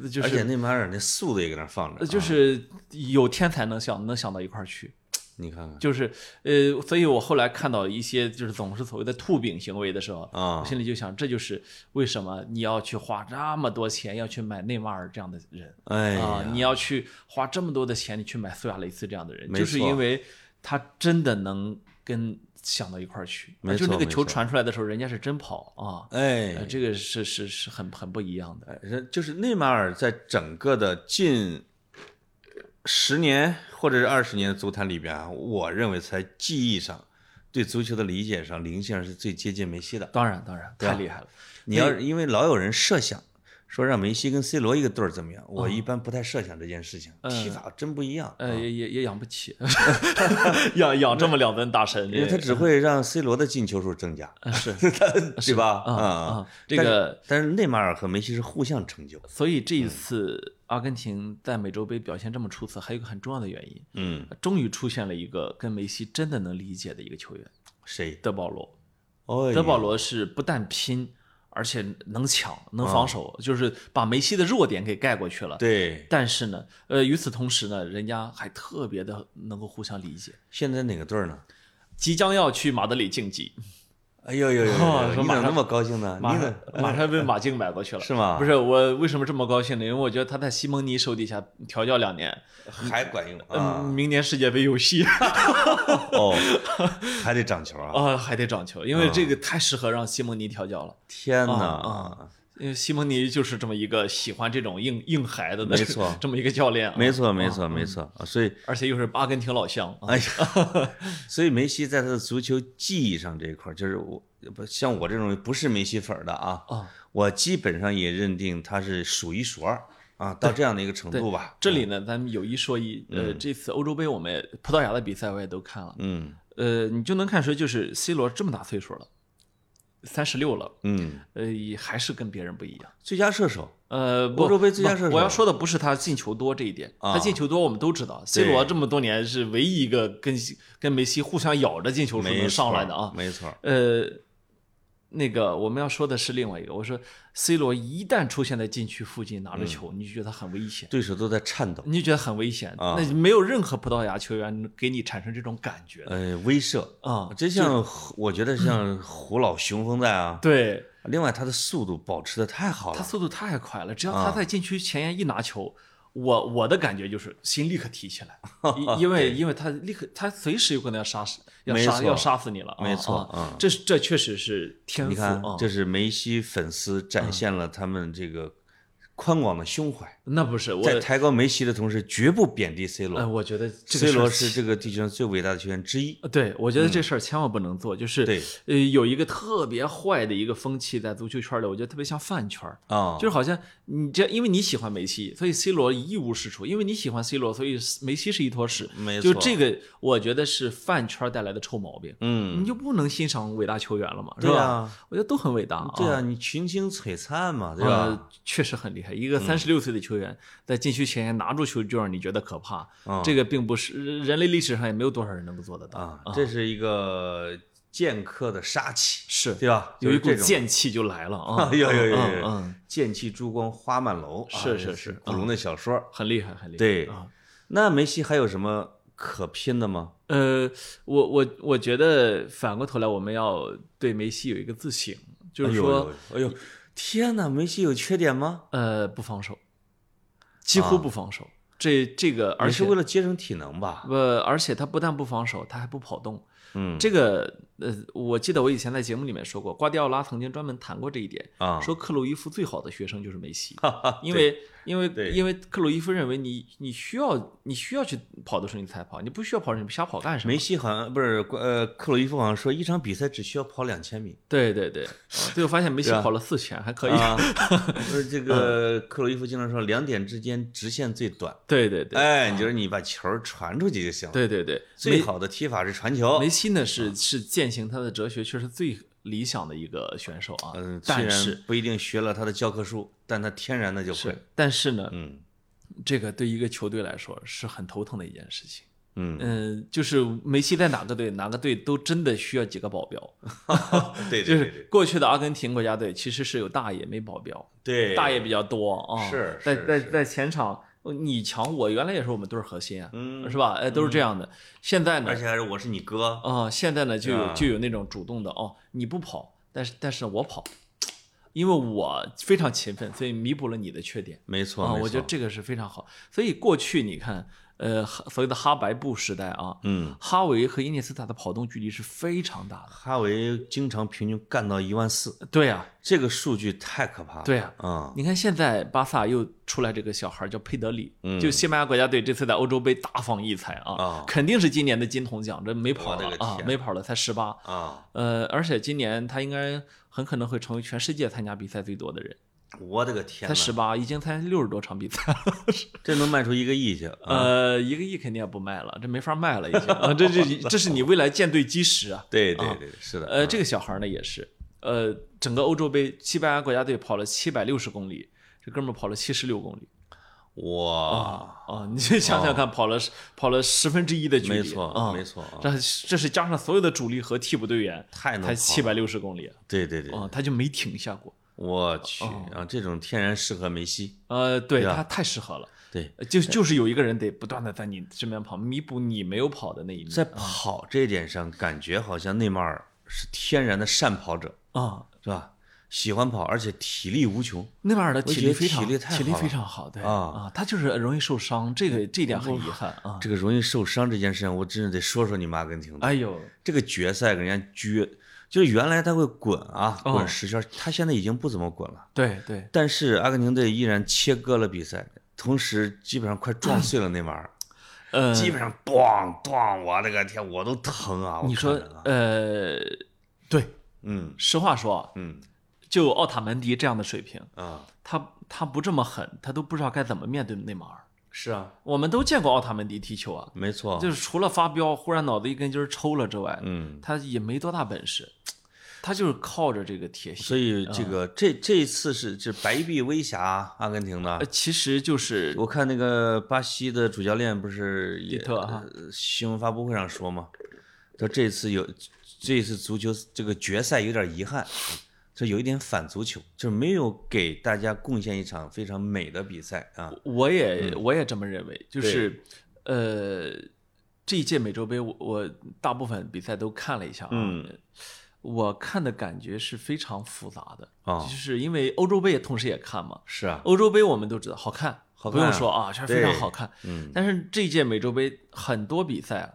就是而且内马尔那速度也搁那放着，呃就啊是有天才能想能想到一块儿去。你看看就是呃，所以我后来看到一些就是总是所谓的兔饼行为的时候，啊我心里就想，这就是为什么你要去花这么多钱要去买内马尔这样的人哎啊、呀你要去花这么多的钱你去买苏亚雷斯这样的人，就是因为他真的能跟想到一块儿去，没就那个球传出来的时候，人家是真跑啊，哎呃，这个是是是很很不一样的。哎人就是内马尔在整个的近十年或者是二十年的足坛里边啊，我认为在技艺上、对足球的理解上、林先生是最接近梅西的。当然当然，太厉害了。你要因为老有人设想说让梅西跟 C 罗一个队儿怎么样，啊我一般不太设想这件事情，踢法真不一样。呃，也也也养不起，养养这么两尊大神，因为他只会让 C 罗的进球数增加，是 对吧？啊这个但是内马尔和梅西是互相成就。所以这一次阿根廷在美洲杯表现这么出色，还有一个很重要的原因，嗯，终于出现了一个跟梅西真的能理解的一个球员，谁？德保罗。哦，德保罗是不但拼，而且能抢、能啊防守，就是把梅西的弱点给盖过去了。对，但是呢，呃，与此同时呢，人家还特别的能够互相理解。现在哪个队儿呢？即将要去马德里竞技，哎呦呦呦你怎么那么高兴呢？马马上 被马竞买过去了，是吗？不是我为什么这么高兴呢？因为我觉得他在西蒙尼手底下调教两年，还管用？明年世界杯有戏 哦，还得涨球啊！啊，还得涨球，因为这个太适合让西蒙尼调教了。天哪！啊因为西蒙尼就是这么一个喜欢这种硬硬孩子的，没错这么一个教练啊，没错，没错，啊没错。啊所以，而且又是阿根廷老乡啊，哎呀，所以梅西在他的足球技艺上这一块儿，就是我不像我这种不是梅西粉儿的啊，啊，我基本上也认定他是数一数二啊，到这样的一个程度吧。这里呢，咱们有一说一，呃，这次欧洲杯我们葡萄牙的比赛我也都看了，嗯呃，你就能看出就是 C 罗这么大岁数了，三十六了，嗯，呃，也还是跟别人不一样。最佳射手，呃，不欧洲杯最佳射手我要说的不是他进球多这一点，啊他进球多我们都知道，C 罗这么多年是唯一一个跟跟梅西互相咬着进球数能上来的啊。没错。呃，那个我们要说的是另外一个，我说 C 罗一旦出现在禁区附近拿着球，你就觉得很危险，对手都在颤抖，你就觉得很危险。啊那没有任何葡萄牙球员给你产生这种感觉呃，威慑，啊。真像我觉得像虎老雄风在啊。对另外，他的速度保持的太好了，他速度太快了，只要他啊在禁区前沿一拿球。我我的感觉就是心立刻提起来，因因为因为他立刻他随时有可能要杀死要杀要杀死你了，啊没错这这确实是天赋你看啊，，这是梅西粉丝展现了他们这个宽广的胸怀，那不是我在抬高梅西的同时，绝不贬低 C 呃，罗。我觉得这个 C 罗是这个地球上最伟大的球员之一。呃对，我觉得这事儿千万不能做，就是对呃，有一个特别坏的一个风气在足球圈里，我觉得特别像饭圈儿，啊，就是好像你这因为你喜欢梅西，所以 C 罗一无是处；因为你喜欢 C 罗，所以梅西是一坨屎。没错，就这个，我觉得是饭圈带来的臭毛病。嗯，你就不能欣赏伟大球员了嘛？是吧？对啊，我觉得都很伟大。对啊，啊，你群星璀璨嘛，对吧？确实很厉害。一个三十六岁的球员在禁区前沿拿住球就让你觉得可怕，啊这个并不是人类历史上也没有多少人能够做得到啊，这是一个剑客的杀气，是对吧？有一股剑气就来了啊！有有有有剑气珠光花满楼，啊是是是古龙的小说。很厉害，很厉害。对啊，那梅西还有什么可拼的吗？呃，我我我觉得反过头来，我们要对梅西有一个自省，就是说，哎呦，哎呦，天哪，梅西有缺点吗？呃，不防守，几乎不防守。这这个，而且是为了节省体能吧？呃，而且他不但不防守，他还不跑动。嗯这个呃，我记得我以前在节目里面说过，瓜迪奥拉曾经专门谈过这一点，啊，说克鲁伊夫最好的学生就是梅西，因为因为对因为克鲁伊夫认为你你需要你需要去跑的时候你才跑，你不需要跑你瞎跑干什么？梅西好像不是呃，克鲁伊夫好像说一场比赛只需要跑两千米。对对对，啊最后发现梅西跑了四千，还可以。啊，不是这个克鲁伊夫经常说两点之间直线最短。对对对，哎，你就是你把球传出去就行了。对对对，最好的踢法是传球。梅西呢是是践行他的哲学，却是最理想的一个选手啊。嗯，但是不一定学了他的教科书，但他天然的就会。，但是呢，嗯这个对一个球队来说是很头疼的一件事情。嗯，嗯，就是梅西在哪个队，哪个队都真的需要几个保镖。对 对对就是过去的阿根廷国家队其实是有大爷没保镖，对，大爷比较多啊。是在在在前场你强我，原来也是我们队儿核心啊，嗯是吧？哎，都是这样的。现在呢而，且还是我是你哥。啊，现在呢就有啊就有那种主动的哦，你不跑，但是但是我跑，因为我非常勤奋，所以弥补了你的缺点没错，啊。没错我觉得这个是非常好。所以过去你看，呃，哈所谓的哈白布时代啊，嗯，哈维和伊涅斯塔的跑动距离是非常大的。哈维经常平均干到一万四，对呀、这个数据太可怕了。对呀啊，你看现在巴萨又出来这个小孩叫佩德里，嗯就西班牙国家队这次在欧洲杯大放异彩啊，啊肯定是今年的金童奖，这没跑啊，没跑了，才十八。啊，呃，而且今年他应该很可能会成为全世界参加比赛最多的人，我的个天哪！才十八，已经参加六十多场比赛了。这能卖出一个亿去啊！呃，一个亿肯定也不卖了，这没法卖了已经 啊，这这这是你未来舰队基石啊。啊对对对，是的。呃，这个小孩呢也是，呃，整个欧洲杯西班牙国家队跑了七百六十公里，这哥们儿跑了七十六公里哇，啊！你就想想看，跑了跑了十分之一的距离，没错啊，没错啊，这这是加上所有的主力和替补队员，太能跑了才七百六十公里对对对，啊，他就没停下过。我去哦啊，这种天然适合梅西。呃，对他太适合了，对，呃就就是有一个人得不断的在你身边跑，弥补你没有跑的那一面。在跑这一点上，感觉好像内马尔是天然的善跑者，啊，是吧？喜欢跑，而且体力无穷。内马尔的体力非常体力太好了非常好，对啊啊，他就是容易受伤，这个这一点很遗憾啊。这个容易受伤这件事情，我真的得说说你们阿根廷的。哎呦，这个决赛给人家撅，就是原来他会滚啊，哦滚十圈，他现在已经不怎么滚了。对对，但是阿根廷队依然切割了比赛，同时基本上快撞碎了内马尔，呃，基本上咣咣，我的个天，我都疼啊！你说呃，对，嗯实话说啊，嗯就奥塔门迪这样的水平，啊，他他不这么狠，他都不知道该怎么面对内马尔。是啊，我们都见过奥塔门迪踢球啊，没错，就是除了发飙，忽然脑子一根筋抽了之外，嗯，他也没多大本事，他就是靠着这个铁所。以这个这这一次是这白臂微侠阿根廷的呃，，其实就是我看那个巴西的主教练不是也蒂特哈呃新闻发布会上说嘛，说这次有这次足球这个决赛有点遗憾，这有一点反足球，就是没有给大家贡献一场非常美的比赛啊。我也、嗯我也这么认为，就是呃，这一届美洲杯我我大部分比赛都看了一下啊，嗯我看的感觉是非常复杂的，啊就是因为欧洲杯也同时也看嘛，是啊，欧洲杯我们都知道好看，不用好看啊说啊，确实非常好看，嗯，但是这一届美洲杯很多比赛啊，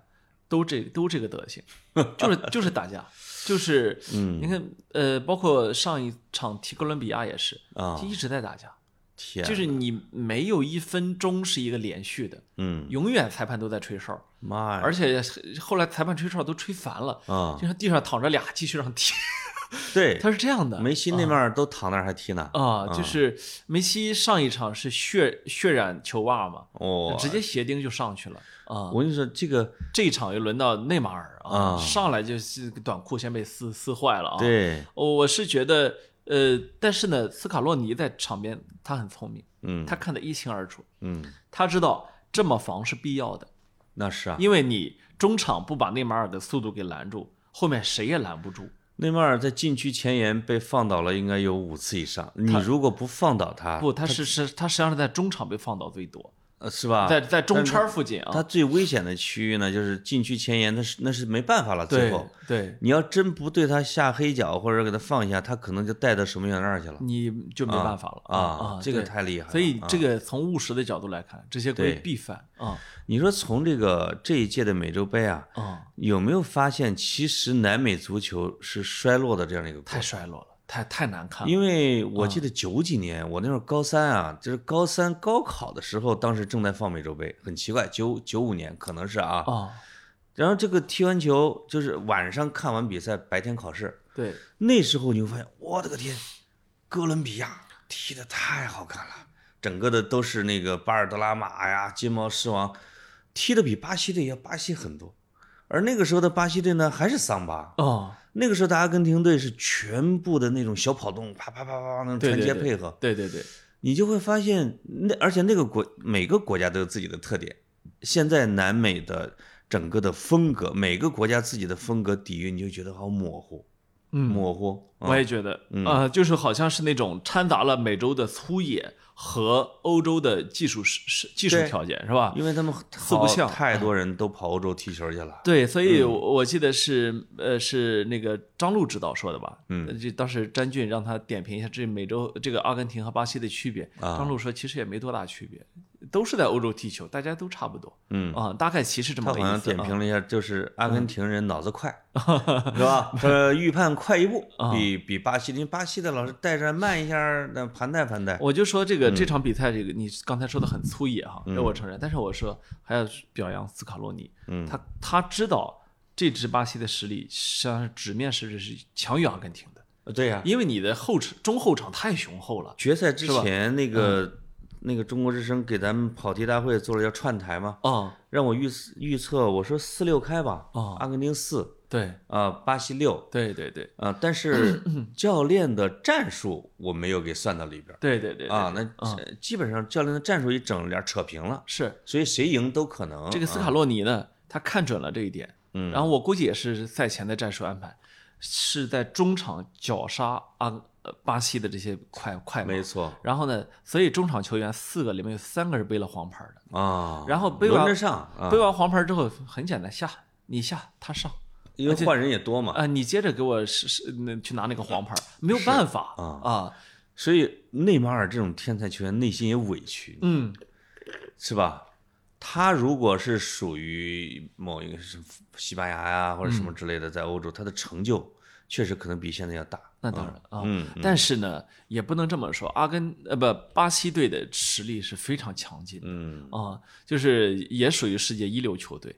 都这都这个德行，就是就是打架，就是嗯。你看呃，包括上一场踢哥伦比亚也是，啊。就，一直在打架，天，就是你没有一分钟是一个连续的，嗯，永远裁判都在吹哨，妈呀，而且后来裁判吹哨都吹烦了，啊就，像地上躺着俩继续让踢，对，他是这样的。梅西内马尔都躺那儿还踢呢，啊，就是梅西上一场是血血染球袜嘛，哦，直接鞋钉就上去了啊。我跟你说这个，这一场又轮到内马尔啊，啊上来就是短裤先被撕撕坏了啊。，对，我是觉得呃，但是呢，斯卡洛尼在场边他很聪明，嗯他看得一清二楚，嗯，他知道这么防是必要的，那是啊，因为你中场不把内马尔的速度给拦住，后面谁也拦不住。内马尔在禁区前沿被放倒了，应该有五次以上。你如果不放倒他，不，他是是他实际上是在中场被放倒最多，呃是吧？在在中圈附近啊。它最危险的区域呢，就是禁区前沿，那是那是没办法了。最后，对，你要真不对它下黑脚，或者给它放下，它可能就带到守门员那儿去了。你就没办法了啊啊！这个太厉害了。所以啊这个从务实的角度来看，这些规对必犯啊你说从这个这一届的美洲杯啊，啊！有没有发现，其实南美足球是衰落的这样的一个太？衰落了，太太难看了。因为我记得九几年，我那会儿高三啊，就是高三高考的时候，当时正在放美洲杯，很奇怪，九九五年可能是啊。啊，然后这个踢完球，就是晚上看完比赛，白天考试，对，那时候你会发现，我的个天，哥伦比亚踢得太好看了，整个的都是那个巴尔德拉马呀、金毛狮王，踢得比巴西队要巴西很多。而那个时候的巴西队呢，还是桑巴。哦，那个时候的阿根廷队是全部的那种小跑动，啪啪啪啪啪那种传对对对。接配合，对对对，你就会发现那而且那个国每个国家都有自己的特点。现在南美的整个的风格，每个国家自己的风格底蕴，你就觉得好模糊，嗯，模糊。我也觉得，呃，就是好像是那种掺杂了美洲的粗野和欧洲的技术是是技术条件，是吧？因为他们四不像太多人都跑欧洲踢球去了。对，所嗯以我我记得是呃是那个张璐指导说的吧？嗯，就当时詹俊让他点评一下这美洲这个阿根廷和巴西的区别，啊张璐说其实也没多大区别，都是在欧洲踢球，大家都差不多。嗯啊，大概其实这么他好像个意思。啊点评了一下，就是阿根廷人脑子快，是吧？呃，预判快一步，啊比比巴西，因为巴西的老是带着慢一下，那盘带盘带。我就说这嗯个这场比赛，这个你刚才说的很粗野哈，这我承认。但是我说还要表扬斯卡洛尼，嗯他他知道这支巴西的实力实际上是纸面实力是强于阿根廷的，对呀，因为你的后场中后场太雄厚了。决赛之前那个那个中国之声给咱们跑题大会做了叫串台嘛，哦，让我预预测，我说四六开吧，哦。阿根廷四对。啊，巴西六对对对。啊，但是 教练的战术我没有给算到里边对对对啊，那这基本上教练的战术一整俩扯平了，是。所以谁赢都可能。啊这个斯卡洛尼呢，他看准了这一点，嗯。然后我估计也是赛前的战术安排，是在中场绞杀阿呃巴西的这些快快没错。然后呢，所以中场球员四个里面有三个是背了黄牌的。啊，然后背完上啊。背，完黄牌之后很简单，下你下他上。因为换人也多嘛，啊、你接着给我是是那去拿那个黄牌，没有办法啊啊，所以内马尔这种天才球员内心也委屈，嗯，是吧？他如果是属于某一个是西班牙呀或者嗯什么之类的，在欧洲，他的成就确实可能比现在要大。那当然啊，嗯，但是呢，也不能这么说，阿根呃不巴西队的实力是非常强劲的。嗯，啊，就是也属于世界一流球队，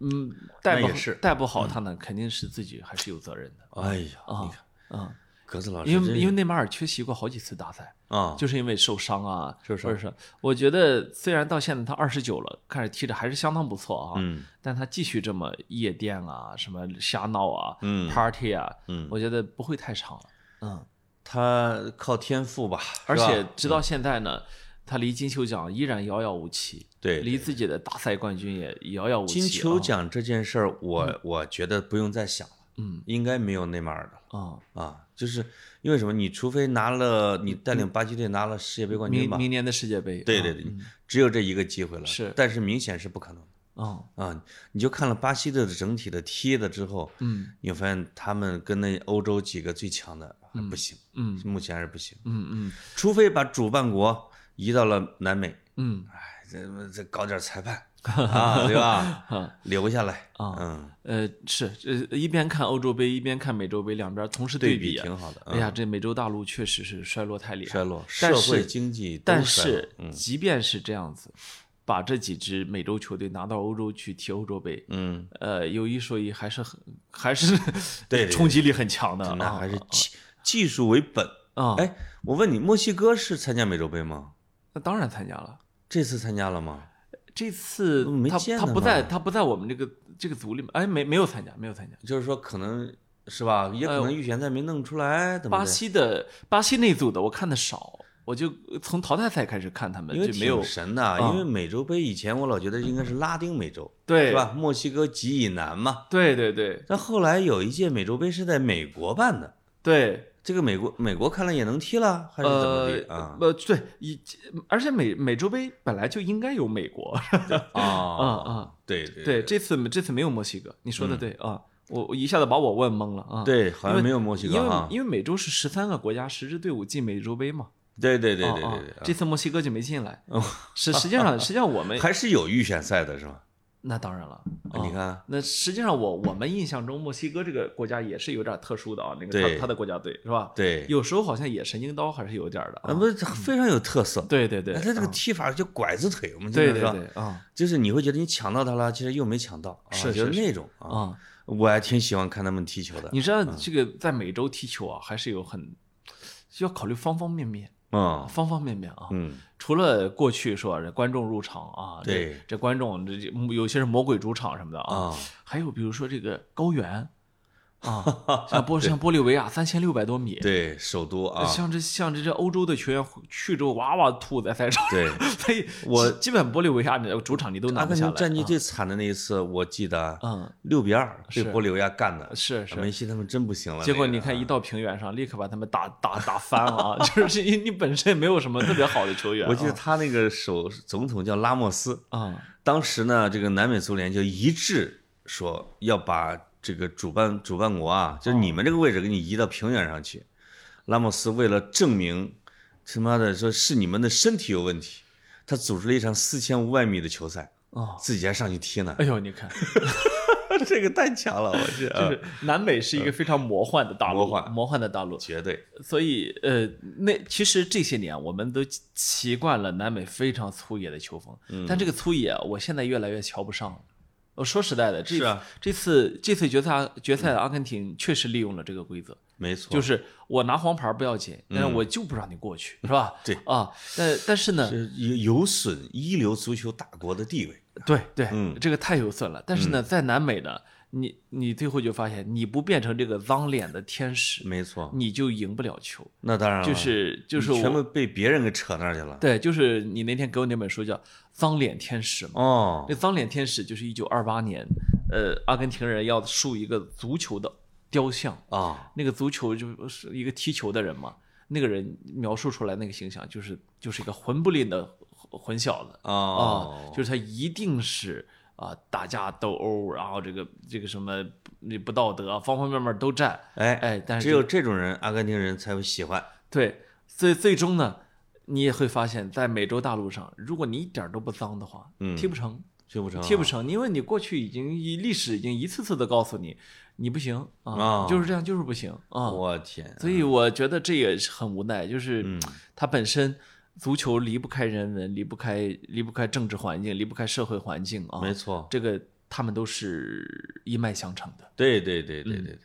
嗯，带不那也是带不好他呢，肯定是自己还是有责任的哎呀，你啊看啊，格子老师因为因为内马尔缺席过好几次大赛，啊，就是因为受伤啊，受伤或者是我觉得虽然到现在他二十九了，开始踢着还是相当不错啊，嗯但他继续这么夜店啊，什么瞎闹啊、嗯 party 啊，嗯，我觉得不会太长了，嗯，他靠天赋吧，而且直到现在呢，他离金球奖依然遥遥无期，对离自己的大赛冠军也遥遥无期，金球啊奖这件事儿，我我觉得不用再想了，嗯应该没有内马尔的了。啊。啊，就是因为什么？你除非拿了你带领巴西队拿了世界杯冠军吧，明明年的世界杯，啊对对对，只有这一个机会了。是但是明显是不可能的嗯啊！你就看了巴西队的整体的踢的之后，嗯你会发现他们跟那欧洲几个最强的还不行，嗯目前还是不行。嗯嗯除非把主办国移到了南美，嗯哎，这这搞点裁判啊，对吧？啊留下来啊嗯，呃是呃一边看欧洲杯一边看美洲杯，两边同时对比啊。挺好的。哎呀，这美洲大陆确实是衰落太厉害，衰落，但社会是经济但是嗯即便是这样子，把这几支美洲球队拿到欧洲去踢欧洲杯，嗯，呃，有一说一，还是很 还是对对冲击力很强的啊那还是技技术为本。啊。哎，我问你，墨西哥是参加美洲杯吗？那当然参加了。这次参加了吗？这次他没他他不在他不在我们这个这个组里面，哎，没没有参加，没有参加。就是说，可能是吧，也可能预选赛没弄出来，巴？西的巴西那组的我看的少，我就从淘汰赛开始看他们，因为没有挺神的，啊因为美洲杯以前我老觉得应该是拉丁美洲，对是吧？墨西哥及以南嘛。对对对但后来有一届美洲杯是在美国办的，对，这个美国美国看来也能踢了，还是怎么地啊？呃，对，一而且美美洲杯本来就应该有美国，啊啊啊，对对对，这次这次没有墨西哥，你说的对啊，我我一下子把我问懵了啊。对，好像没有墨西哥因为。因为美洲是十三个国家十支队伍进美洲杯嘛，对对对对对对，这次墨西哥就没进来。实实际上实际上我们 还是有预选赛的是吧？那当然了，啊你看，那实际上我我们印象中墨西哥这个国家也是有点特殊的啊，那个他他的国家队是吧？对，有时候好像也神经刀还是有点的啊，啊。不是非常有特色。对对对，哎他这个啊踢法就拐子腿，我们经对对常说，对啊就是你会觉得你抢到他了，其实又没抢到，啊是就是是那种啊。啊！我还挺喜欢看他们踢球的。你知道这个在美洲踢球啊，还是有很需要考虑方方面面，嗯方方面面啊。嗯，除了过去说这观众入场啊，这对。这观众这这有些是魔鬼主场什么的啊，啊，还有比如说这个高原啊，像波像玻利维亚三千六百多米，对，首都啊，像这像这这欧洲的球员去之后哇哇吐在赛场，对。所以我基基本玻利维亚的主场你都拿阿不下来。根廷战绩啊最惨的那一次，我记得嗯，六比二被是玻利维亚干的，是是梅西他们真不行了。结果你看一到平原上，立刻把他们打打打翻了啊！就是你你本身也没有什么特别好的球员啊，我记得他那个首总统叫拉莫斯，啊当时呢，这个南美足联就一致说要把这个主办主办国啊，就是你们这个位置给你移到平原上去。拉莫斯为了证明他妈的说是你们的身体有问题，他组织了一场四千五百米的球赛，啊！自己还上去踢呢。哎呦，你看，这个太强了，我去，就是南美是一个非常魔幻的大陆，魔幻魔幻的大陆。绝对所以呃，那其实这些年我们都习惯了南美非常粗野的球风，嗯但这个粗野啊，我现在越来越瞧不上了。我说实在的，这这次这次决赛决赛，阿根廷确实利用了这个规则，没错，就是我拿黄牌不要紧，但是我就不让你过去，是吧？嗯对啊，但但是呢，是有有损一流足球大国的地位。对对，嗯这个太有损了。但是呢，在南美呢，你你最后就发现，你不变成这个脏脸的天使，没错，你就赢不了球。那当然了，就是就是全部被别人给扯那儿去了。对，就是你那天给我那本书叫《脏脸天使》嘛。哦那，脏脸天使就是一九二八年，呃，阿根廷人要竖一个足球的雕像，啊，那个足球就是一个踢球的人嘛，那个人描述出来那个形象就是就是一个混不吝的混混小子哦啊，就是他一定是啊打架斗殴，然后这个这个什么不不道德，方方面面都占，哎哎，但是只有这种人，阿根廷人才会喜欢。对，最最终呢，你也会发现，在美洲大陆上，如果你一点儿都不脏的话，嗯踢不成，踢不成啊，踢不成，因为你过去已经以历史已经一次次的告诉你，你不行啊，啊就是这样，就是不行啊。我天，所以我觉得这也是很无奈，就是嗯它本身足球离不开人文，离不开离不开政治环境，离不开社会环境啊。没错，这个他们都是一脉相承的。对对对对嗯对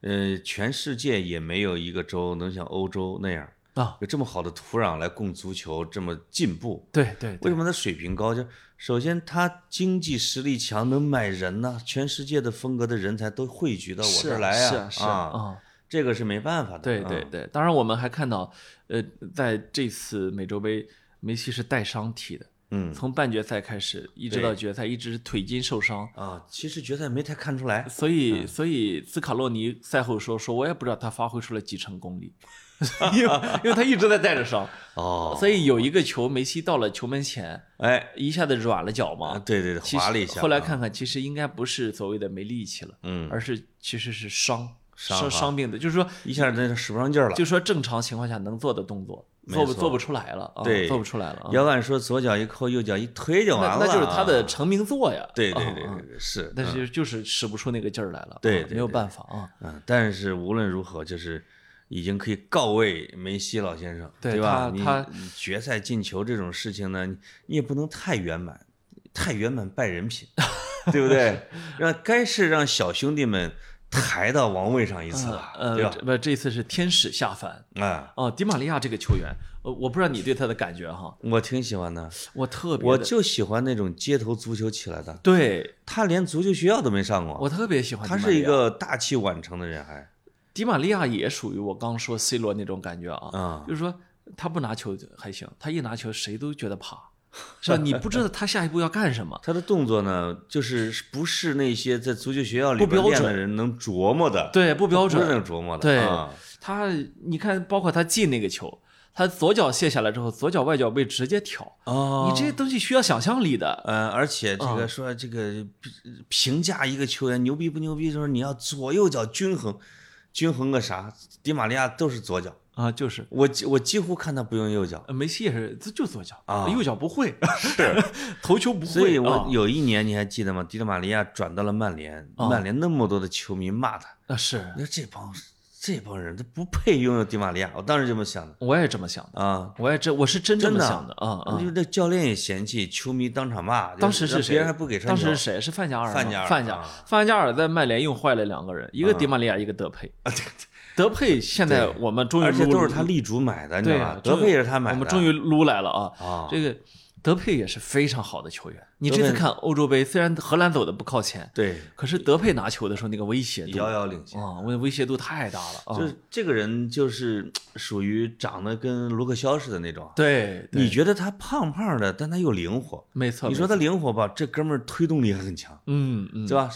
对，呃，全世界也没有一个州能像欧洲那样啊，有这么好的土壤来供足球这么进步。对对对，为什么它水平高？就首先它经济实力强，能买人呢、全世界的风格的人才都汇聚到我这儿来是啊是啊啊，啊。这个是没办法的。啊对对对，当然我们还看到，呃，在这次美洲杯，梅西是带伤踢的，嗯从半决赛开始一直到决赛，一直是腿筋受伤，啊，其实决赛没太看出来。所以所以斯卡洛尼赛后说说，我也不知道他发挥出了几成功力，因为因为他一直在带着伤，哦，所以有一个球梅西到了球门前，哎，一下子软了脚啊嘛，对对对，其滑了一下。后来看看，其实应该不是所谓的没力气了，嗯，而是其实是伤伤伤伤病的，就是说一下那使不上劲儿了。就是说正常情况下能做的动作，做不做不出来了啊，对做不出来了啊。要按说左脚一扣，右脚一推就完了。那那就是他的啊成名作呀。对对对是。但是就是使不出那个劲儿来了，对没有办法啊。嗯，但是无论如何，就是已经可以告慰梅西老先生，对吧？你他他决赛进球这种事情呢，你你也不能太圆满，太圆满败人品，对不对？让该是让小兄弟们抬到王位上一次吧，对呃，不，这次是天使下凡啊，哦。迪玛利亚这个球员，呃，我不知道你对他的感觉哈，我挺喜欢的，我特别我就喜欢那种街头足球起来的。对他连足球学校都没上过，我特别喜欢他是一。个大器晚成的人，还迪玛利亚也属于我刚说 C 罗那种感觉啊，啊就是说他不拿球还行，他一拿球谁都觉得怕，是吧？你不知道他下一步要干什么。他的动作呢，就是不是那些在足球学校里边不标准练的人能琢磨的，对，不标不是那准。种琢磨的，对啊他他你看，包括他进那个球，他左脚卸下来之后，左脚外脚背直接挑，哦你这些东西需要想象力的。呃，而且这啊个说这个评价一个球员牛逼不牛逼，就是你要左右脚均衡，均衡个啥？迪玛利亚都是左脚，啊，就是我几我几乎看他不用右脚，呃梅西也是，这就左脚啊右脚不会，是 头球不会。所以我啊有一年你还记得吗？迪玛利亚转到了曼联，啊曼联那么多的球迷骂他，啊是，你说这帮这帮人他不配拥有迪玛利亚，我当时这么想的我也这么想的，啊。我也这我是真这么想的啊啊就。那教练也嫌弃，球迷当场骂。当时是谁？别人还不给。当时是谁？是范加尔。范加尔范加啊范加尔在曼联用坏了两个人，一个迪玛利亚，一个德佩。德佩现在我们终于而且都是他力主买的，你知对道吧？德佩也是他买的。我们终于撸来了啊！啊，这个德佩也是非常好的球员。你这次看欧洲杯，虽然荷兰走的不靠前，对可是德佩拿球的时候那个威胁度遥遥领先。啊，威威胁度太大了啊！就是这个人就是属于长得跟卢克肖似的那种。对，对你觉得他胖胖的，但他又灵活。没错。你说他灵活吧，这哥们儿推动力还很强，嗯嗯，对吧？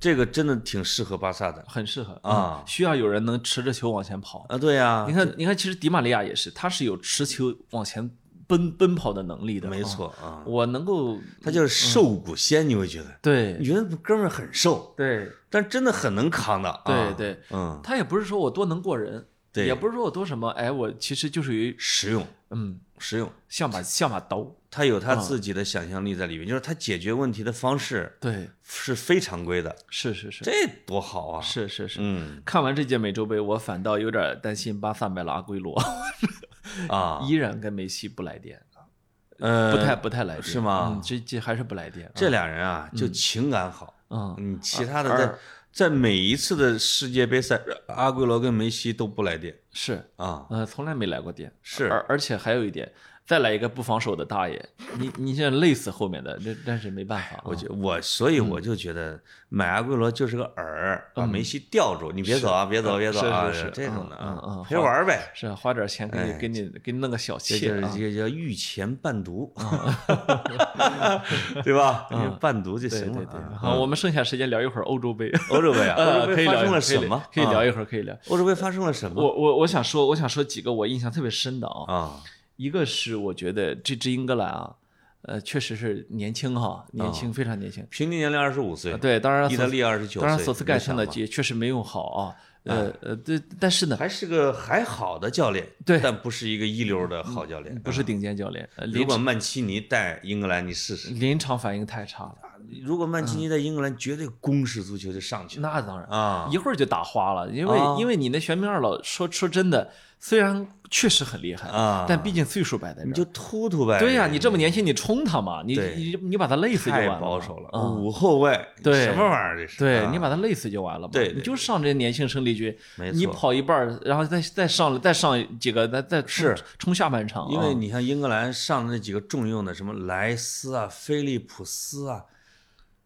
这个真的挺适合巴萨的很适合啊嗯需要有人能持着球往前跑。啊。对呀你，看，你看，其实迪玛利亚也是，他是有持球往前奔奔跑的能力的。啊，没错啊，我能够他就是瘦骨仙，你会觉得，对你觉得哥们儿很瘦，对但真的很能扛的。对啊对，嗯，他也不是说我多能过人，对也不是说我多什么，哎，我其实就属于实用嗯，实用，像把像把刀。他有啊他自己的想象力在里面，就是他解决问题的方式对，是非常规的，是是是这多好啊！是是是。嗯看完这届美洲杯，我反倒有点担心巴萨买了阿圭罗，啊，依然跟梅西不来电，呃，不太不太来电，是吗嗯这这还是不来电。这俩人啊，就情感好，嗯，嗯，其他的在在每一次的世界杯赛，阿圭罗跟梅西都不来电是，啊，呃，从来没来过电。是而而且还有一点，再来一个不防守的大爷，你你现在累死后面的，这但是没办法，我觉我所以我就觉得买阿圭罗就是个饵，把梅西吊住，你别走啊，别走，别走啊，嗯是这种的嗯嗯嗯啊，陪玩呗，是啊花点钱给你哎。给你给你弄个小妾这就是啊。这个叫御前伴读，对吧？伴读就行了。好，我们剩下时间聊一会儿欧洲杯。欧洲杯啊，欧呃洲杯发生了什么？可以聊啊。一会儿，可以聊。欧洲杯发生了什么？我我我想说，我想说几个我印象特别深的啊。啊，一个是我觉得这支英格兰啊，呃，确实是年轻哈，年轻非常年轻。平均年龄二十五岁，对，当然意大利二十九岁，当然索斯盖特呢也确实没用好啊。呃呃，对，但是呢，还是个还好的教练，对但不是一个一流的好教练。不是顶尖教练，如果曼奇尼带英格兰，你试试。临场反应太差了。如果曼奇尼在英格兰，绝对攻势足球就上去了那当然，啊！一会儿就打花了，因为啊因为你那玄冥二老说说真的，虽然确实很厉害啊但毕竟岁数摆在那儿。你就突突呗。对呀，你这么年轻，你冲他嘛，你你你把他累死就完太。保守了，嗯五后卫，对什么玩意儿这是？对啊你把他累死就完了嘛。对对你就上这些年轻生力军，你跑一半儿，然后再再上再上几个，再再冲是冲下半场啊。因为你像英格兰上的那几个重用的，什么莱斯啊、菲利普斯啊，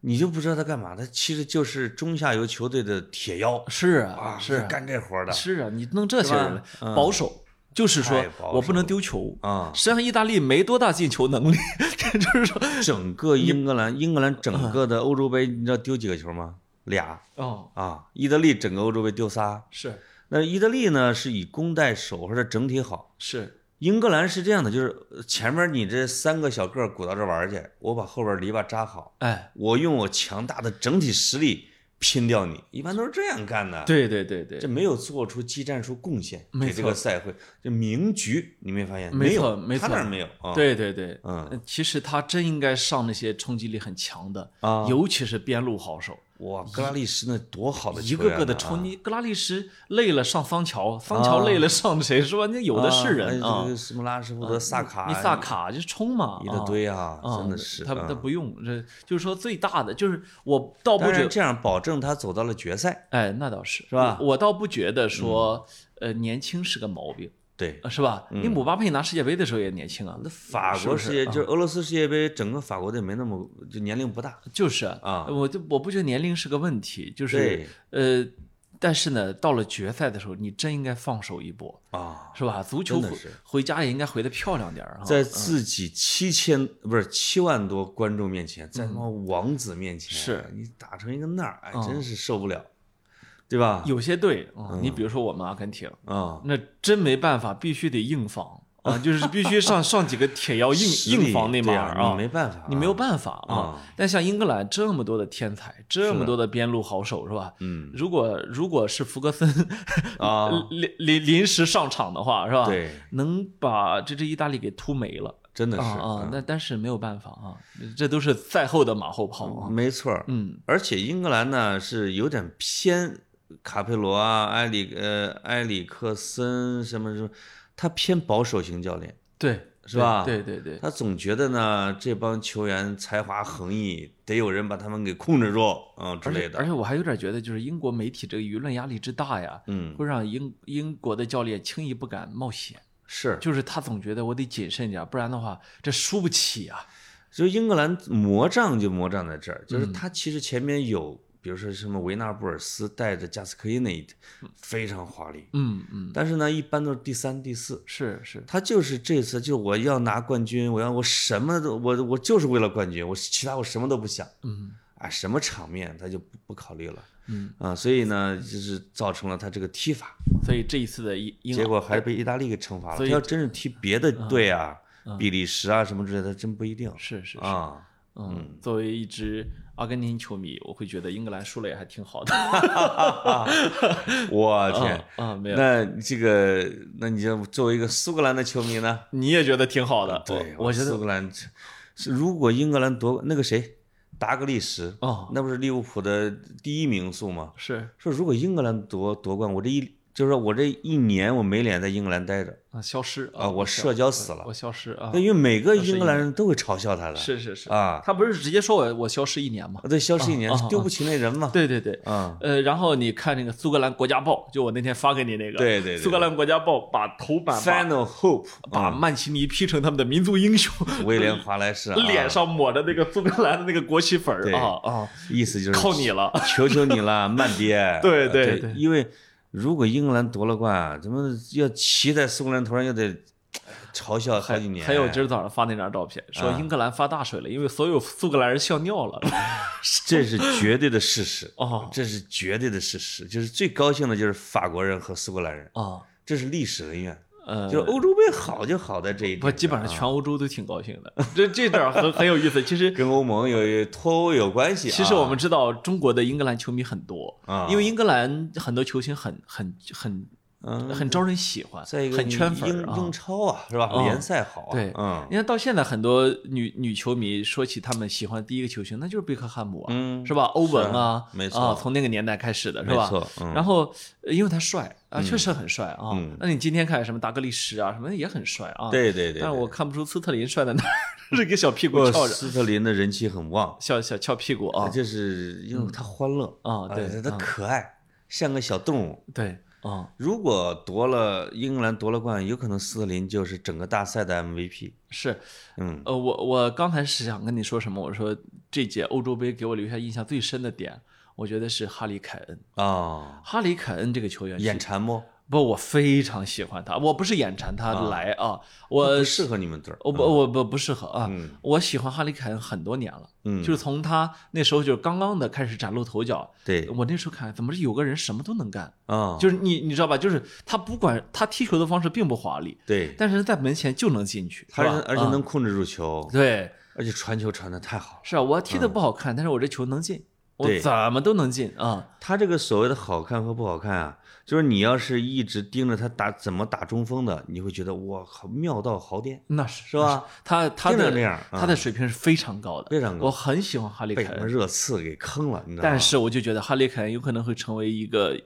你就不知道他干嘛，他其实就是中下游球队的铁腰是啊啊，是啊干这活的是啊，你弄这些人保守，就是说太保我不能丢球。啊。实际上，意大利没多大进球能力，这就是说，整个英格兰，英格兰整个的欧洲杯，你知道丢几个球吗？俩哦，啊！意大利整个欧洲杯丢仨。是那意大利呢是以攻代守或者整体好，是，英格兰是这样的，就是呃前面你这三个小个儿鼓捣着玩儿去，我把后边篱笆扎好，哎，我用我强大的整体实力拼掉你，一般都是这样干的。对对对对这，没有做出技战术贡献没给这个赛会，这名局你没发现？没错有，没错他那儿没有啊。，对对对，嗯呃其实他真应该上那些冲击力很强的，啊，尤其是边路好手，哇，格拉利什那多好的一个个的冲。你。格拉利什累了上桑乔，桑啊乔累了上谁是吧？那有的是人什么拉什福德、萨卡，你萨卡就冲嘛，一大堆啊，啊，真的是。他他嗯不用，这就是说最大的就是我倒不觉这样保证他走到了决赛，哎，那倒是是吧我倒不觉得说，呃，年轻是个毛病，对。呃是吧？你姆巴佩拿世界杯的时候也年轻啊，那法国世界啊就是俄罗斯世界杯，整个法国队没那么就年龄不大就是啊我就我不觉得年龄是个问题，就是对呃，但是呢，到了决赛的时候，你真应该放手一搏，啊，是吧？足球回家也应该回得漂亮点儿哈。在自己七千不是七万多观众面前，在他妈王子面前，是你打成一个那儿，哎，嗯真是受不了。对吧？有些队啊，你比如说我们阿根廷，啊，那真没办法，必须得硬防 啊，就是必须上上几个铁腰硬硬防内马对啊，尔啊你，没办法，你没有办法啊啊。但像英格兰这么多的天才，这么多的边路好手，是吧？嗯如果如果是福格森啊，临临临时上场的话，是吧？，对，能把这支意大利给突没了真的是啊那但是没有办法啊，这都是赛后的马后炮啊。没错儿。嗯，而且英格兰呢是有点偏卡佩罗啊、埃里呃埃里克森什么什么，他偏保守型教练，对，是吧对对对，他总觉得呢这帮球员才华横溢，得有人把他们给控制住嗯、之类的。且而且我还有点觉得，就是英国媒体这个舆论压力之大呀，嗯，会让英英国的教练轻易不敢冒险，是，就是他总觉得我得谨慎点，不然的话这输不起啊。就英格兰魔障就魔障在这儿，嗯就是他其实前面有，比如说什么维纳布尔斯带着加斯科伊内，非常华丽，嗯嗯，但是呢一般都是第三、第四。是是，他就是这次就我要拿冠军，我要我什么都我我就是为了冠军，我其他我什么都不想，嗯啊，什么场面他就不不考虑了，嗯，啊，所以呢就是造成了他这个踢法，所以这一次的英英结果还是被意大利给惩罚了。他要真是踢别的队啊，比利时啊什么之类的，真不一定是是是，啊。嗯，作为一支阿根廷球迷，我会觉得英格兰输了也还挺好的。我天啊，啊，没有，那这个那你就作为一个苏格兰的球迷呢？你也觉得挺好的。对，我我觉得苏格兰是如果英格兰夺那个谁达格利什，哦，那不是利物浦的第一名宿吗？是说如果英格兰夺夺冠，我这一就是说我这一年我没脸在英格兰待着啊，消失啊，我社交死了我。消失啊，因为每个英格兰人都会嘲笑他的，是是是，啊，他不是直接说我我消失一年吗？对，消失一年丢不起那人嘛，对对对，啊，呃，然后你看那个苏格兰国家报，就我那天发给你那个，对对对苏格兰国家报把头版把，Final Hope，把曼奇尼 P 成他们的民族英雄，威廉华莱士 啊脸上抹着那个苏格兰的那个国旗粉儿啊啊，意思就是靠你了，求求你了，曼爹。对对对因为如果英格兰夺了冠，怎么要骑在苏格兰头上，又得嘲笑好几年。还有今儿早上发那张照片，说啊英格兰发大水了，因为所有苏格兰人笑尿了。这是绝对的事实，哦这是绝对的事实。就是最高兴的就是法国人和苏格兰人，啊，这是历史恩怨。呃，就是欧洲杯好就好在这一点，不，基本上啊全欧洲都挺高兴的。这这点很很有意思。其实跟欧盟有脱欧有关系啊。其实我们知道中国的英格兰球迷很多，啊因为英格兰很多球星很很很嗯，很招人喜欢，在一个很圈粉啊。英超啊，是吧？啊联赛好啊，对嗯你看到现在很多女女球迷说起他们喜欢第一个球星，那就是贝克汉姆啊，嗯，是吧？欧文啊，没错啊，从那个年代开始的是吧？没错，嗯然后呃因为他帅啊，确实很帅啊嗯。那你今天看什么达格利什啊，什么也很帅啊。。对对对，但是我看不出斯特林帅在哪儿，是个小屁股翘着，斯特林的人气很旺，小小翘屁股啊就是因为他欢乐啊！对哎他啊可爱，像个小动物。对啊，如果夺了英格兰夺了冠，有可能斯特林就是整个大赛的 MVP。是嗯呃，我我刚才是想跟你说什么？我说这届欧洲杯给我留下印象最深的点，我觉得是哈里凯恩。啊，哈里凯恩这个球员眼馋不？不，我非常喜欢他。我不是眼馋他来啊，我不适合你们队儿。我不我不不适合啊。嗯我喜欢哈里凯恩很多年了，嗯，就是从他那时候就是刚刚的开始崭露头角。对我那时候看怎么是有个人什么都能干，啊，就是你你知道吧？就是他不管他踢球的方式并不华丽，对，但是在门前就能进去，他而且能控制住球，对，而且传球传的太好了。是啊，我踢的不好看，但是我这球能进，我怎么都能进啊。他这个所谓的好看和不好看啊，就是你要是一直盯着他打怎么打中锋的，你会觉得我靠妙到毫巅，那是是吧？他他的他的水平是非常高的，非常高我很喜欢哈利凯恩，热刺给坑了，你知道吗？但是我就觉得哈利凯恩有可能会成为一个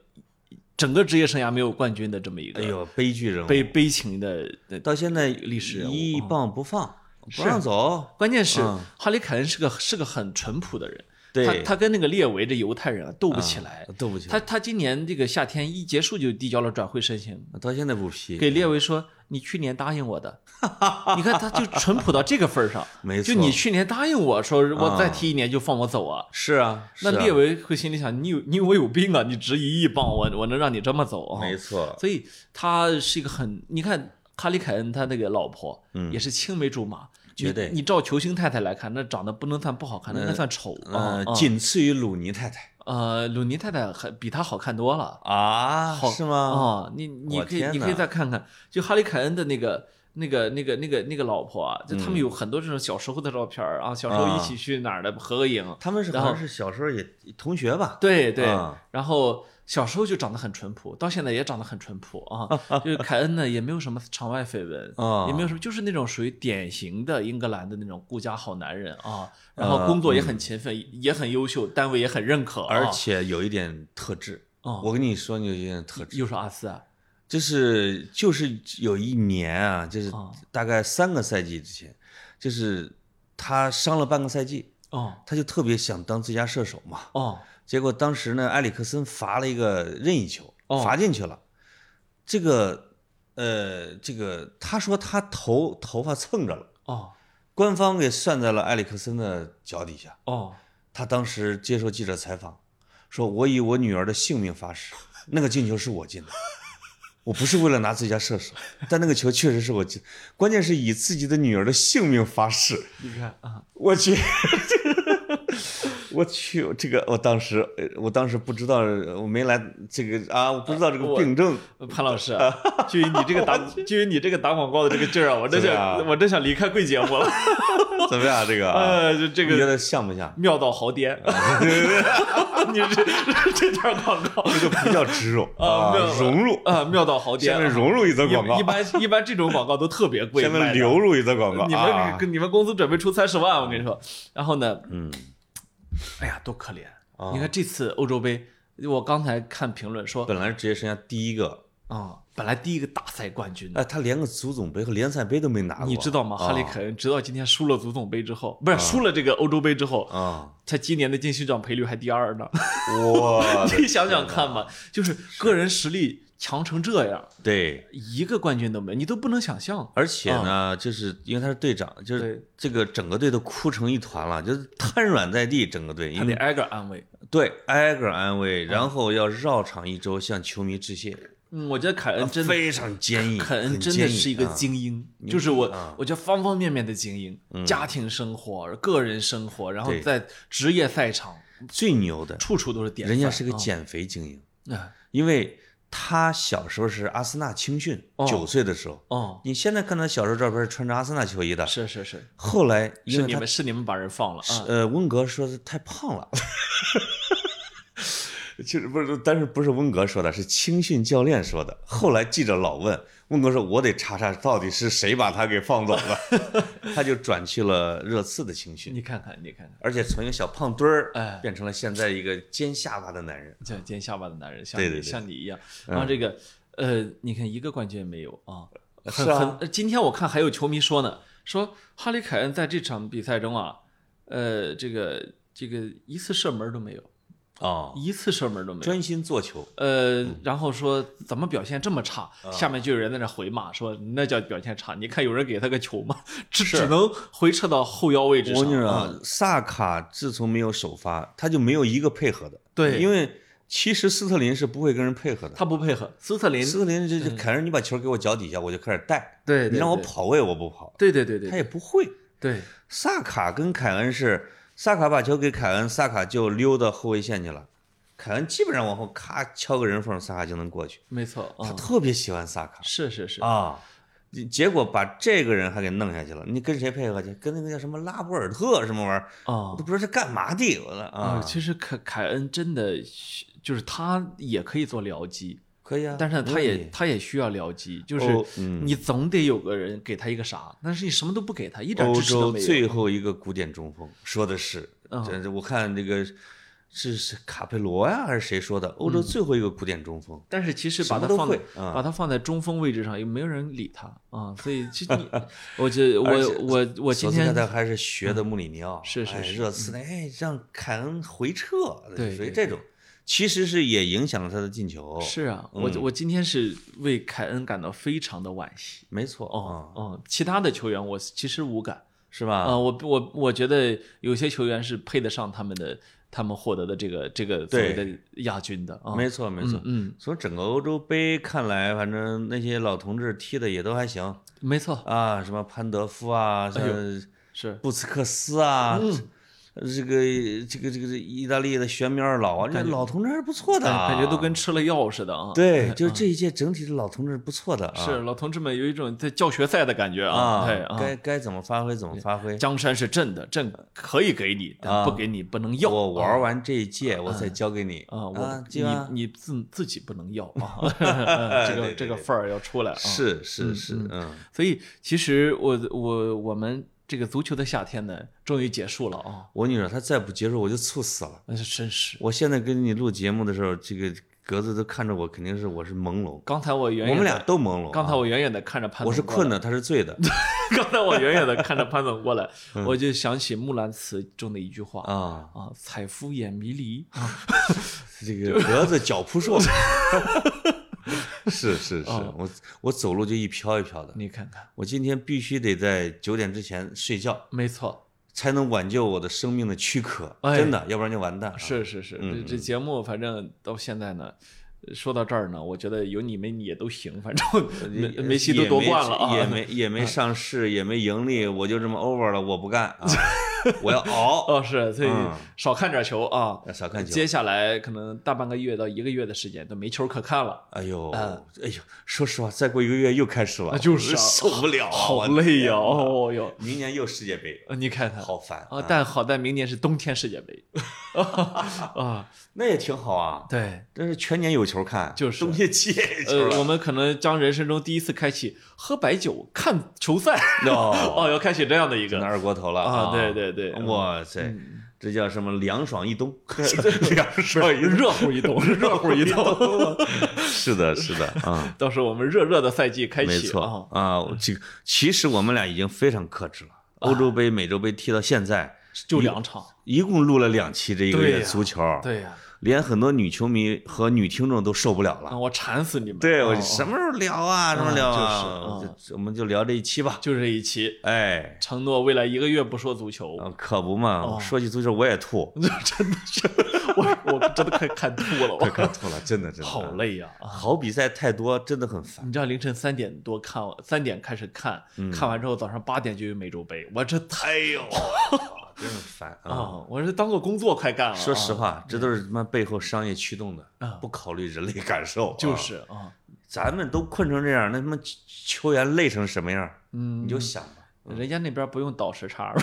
整个职业生涯没有冠军的这么一个哎呦，悲剧人物，悲悲情的的。到现在历史一啊棒不放，不让走。关键是嗯哈利凯恩是个是个很淳朴的人，对他他跟那个列维这犹太人啊斗不起来。斗不起来，他他今年这个夏天一结束就递交了转会申请，到现在不批，给列维说：“你去年答应我的，你看他就淳朴到这个份儿上。没错，就你去年答应我说，我再踢一年就放我走啊。是啊，那列维会心里想：你有你我有病啊？你值一亿镑，我我能让你这么走啊？没错，所以他是一个很，你看哈里凯恩他那个老婆，也是青梅竹马。嗯绝对你，你照球星太太来看，那长得不能算不好看，那应该算丑啊仅次于鲁尼太太。呃，鲁尼太太还比她好看多了。啊，好是吗？哦，你你可以你可以再看看，就哈利凯恩的那个那个那个那个那个老婆啊，就他嗯们有很多这种小时候的照片儿啊，小时候一起去哪儿的合个影。他们是好像是小时候也同学吧？对对啊，然后小时候就长得很淳朴，到现在也长得很淳朴啊。就是凯恩呢，也没有什么场外绯闻，啊也没有什么，就是那种属于典型的英格兰的那种顾家好男人啊。然后工作也很勤奋，也很优秀，单位也很认可啊。而且有一点特质。哦我跟你说，你有一点特质，又是阿斯啊，就是就是有一年啊，就是啊大概三个赛季之前，就是他伤了半个赛季，哦他就特别想当最佳射手嘛。哦结果当时呢，埃里克森罚了一个任意球，哦罚进去了。这个呃，这个他说他头头发蹭着了，哦官方给算在了埃里克森的脚底下。哦，他当时接受记者采访，说：“我以我女儿的性命发誓，那个进球是我进的，我不是为了拿最佳射手，但那个球确实是我。关键是以自己的女儿的性命发誓，你看啊，我去，我去，这个我当时，呃我当时不知道，我没来这个啊，我不知道这个病症。潘老师啊，就以你这个打，就以你这个打广告的这个劲儿啊，我真想，我真想离开贵节目了。怎么样？这个啊，呃，就这个你觉得像不像？妙到豪颠，你这这点广告这个比较植入啊，妙融入。啊，妙到豪颠下。面融入一则广告一，般一般这种广告都特别贵，下卖的面流入一则广告。你啊们跟你们公司准备出三十万，我跟你说。然后呢，嗯，哎呀，多可怜！啊你看这次欧洲杯，我刚才看评论说，本来是职业生涯第一个，啊，本来第一个大赛冠军呢哎，他连个足总杯和联赛杯都没拿过。你知道吗？啊哈里凯恩直到今天输了足总杯之后，不是输了这个欧洲杯之后，啊，他今年的金靴奖赔率还第二呢。哇 你想想看吧，就是个人实力强成这样，对，一个冠军都没有，你都不能想象。而且呢，就是因为他是队长，就是这个整个队都哭成一团了，就是瘫软在地，整个队，因为他得挨个安慰。对挨个安慰，然后要绕场一周向球迷致谢，嗯，我觉得凯恩真的，非常坚毅，凯恩真的是一个啊精英，就是我啊，我觉得方方面面的精英，家庭生活、个人生活，然后在职业赛场，最牛的，处处都是典范。人家是个啊减肥精英，啊因为他小时候是阿森纳青训，哦九岁的时候，哦，你现在看他小时候照片穿着阿森纳球衣的，是是是，后来因是你们是你们把人放了啊。呃，温格说是太胖了。其实不是，但是不是温格说的，是青训教练说的。后来记者老问温格说：“我得查查到底是谁把他给放走了。”他就转去了热刺的青训，你看看，你看看，而且从一个小胖墩儿，哎变成了现在一个尖下巴的男人。这尖下巴的男人，像你对对对像你一样。然后这个呃，你看一个冠军也没有啊，很是啊今天我看还有球迷说呢，说哈里凯恩在这场比赛中啊，呃，这个这个一次射门都没有，哦，一次射门都没有。专心做球。呃，然后说怎么表现这么差？啊下面就有人在那回骂说那叫表现差。你看有人给他个球吗？只只能回撤到后腰位置上。我跟你说啊啊，萨卡自从没有首发，他就没有一个配合的。对因为其实斯特林是不会跟人配合的。他不配合，斯特林，斯特林这这凯恩，你把球给我脚底下，我就开始带。对，你让我，跑位我不跑，对对对对他也不会。对，萨卡跟凯恩是，萨卡把球给凯恩，萨卡就溜到后卫线去了。凯恩基本上往后咔敲个人缝，萨卡就能过去。没错，他嗯，特别喜欢萨卡是是是，啊，结果把这个人还给弄下去了。你跟谁配合去？跟那个叫什么拉波尔特什么玩意儿？啊我都不知道是干嘛的。我了啊，啊，其实凯凯恩真的就是他也可以做僚机，可以啊，但是他也他也需要僚机，就是你总得有个人给他一个啥，但是你什么都不给他，一点支持都没有。欧洲最后一个古典中锋，说的是，嗯。这这我看这个是是卡佩罗呀，还是谁说的？欧洲最后一个古典中锋，但是其实把他放把他放在中锋位置上，又没有人理他啊，所以其实你，我觉我我我今天特还是学的穆里尼奥，哎是是是热刺的，哎，让凯恩回撤，属于这种，其实是也影响了他的进球，是啊，我嗯我今天是为凯恩感到非常的惋惜。没错，哦啊，哦，其他的球员我其实无感是吧？啊，我我我觉得有些球员是配得上他们的他们获得的这个这个所谓的亚军的啊。没错没错，嗯，从整个欧洲杯看来，反正那些老同志踢的也都还行没错，啊，什么潘德夫啊，像是布斯克斯啊，嗯这个这个这个意大利的玄米二老啊，这老同志还是不错的啊，感觉都跟吃了药似的啊。对，就是这一届整体的老同志不错的啊，是老同志们有一种在教学赛的感觉啊，对，该该怎么发挥怎么发挥。江山是朕的，朕可以给你，但不给你不能要。我玩完这一届，我再交给你啊，我你你自自己不能要啊，这个这个范儿要出来。是是是，嗯，所以其实我我我们。这个足球的夏天呢，终于结束了啊！我跟你说，他再不结束，我就猝死了。那是真实。我现在跟你录节目的时候，这个格子都看着我，肯定是我是朦胧。刚才我远远，我们俩都朦胧。刚才我远远的看着潘总，我是困的，他是醉的。刚才我远远的看着潘总过来，我就想起《木兰辞》中的一句话啊啊，采夫眼迷离啊，这个格子脚扑朔。是 是是，我我走路就一飘一飘的。你看看，我今天必须得在九点之前睡觉，没错，才能挽救我的生命的躯壳。真的，要不然就完蛋。是是是，这这节目反正到现在呢，说到这儿呢，我觉得有你们也都行，反正梅西都夺冠了啊，也没也没上市，也没盈利，我就这么 over 了，我不干啊。我要熬哦，是，所以少看点球啊，少看球。接下来可能大半个月到一个月的时间都没球可看了。哎呦，哎呦，说实话，再过一个月又开始了，就是受不了，好累呀！哦哟，明年又世界杯，你看看，好烦啊！但好在明年是冬天世界杯，啊，那也挺好啊。对，但是全年有球看，就是冬天气呃，我们可能将人生中第一次开启喝白酒看球赛，哦，哦要开启这样的一个二锅头了啊！对对对，哇塞！这叫什么？凉爽一冬，凉爽 一热乎一冬，热乎一冬。是的，是的啊！到时候我们热热的赛季开启，没错啊。这个其实我们俩已经非常克制了。欧洲杯、美洲杯踢到现在就两场，一共录了两期这一个月足球。对呀。连很多女球迷和女听众都受不了了，我馋死你们！对我什么时候聊啊？什么聊啊？就是，我们就聊这一期吧，就这一期。哎，承诺未来一个月不说足球，可不嘛！说起足球我也吐，真的是，我我真的快看吐了，快看吐了，真的真的好累呀！好比赛太多，真的很烦。你知道凌晨三点多看，三点开始看，看完之后早上八点就有美洲杯，我这太呦。真烦啊！我是当做工作快干了。说实话，这都是他妈背后商业驱动的，不考虑人类感受。就是啊，咱们都困成这样，那他妈球员累成什么样？嗯，你就想吧。人家那边不用倒时差吧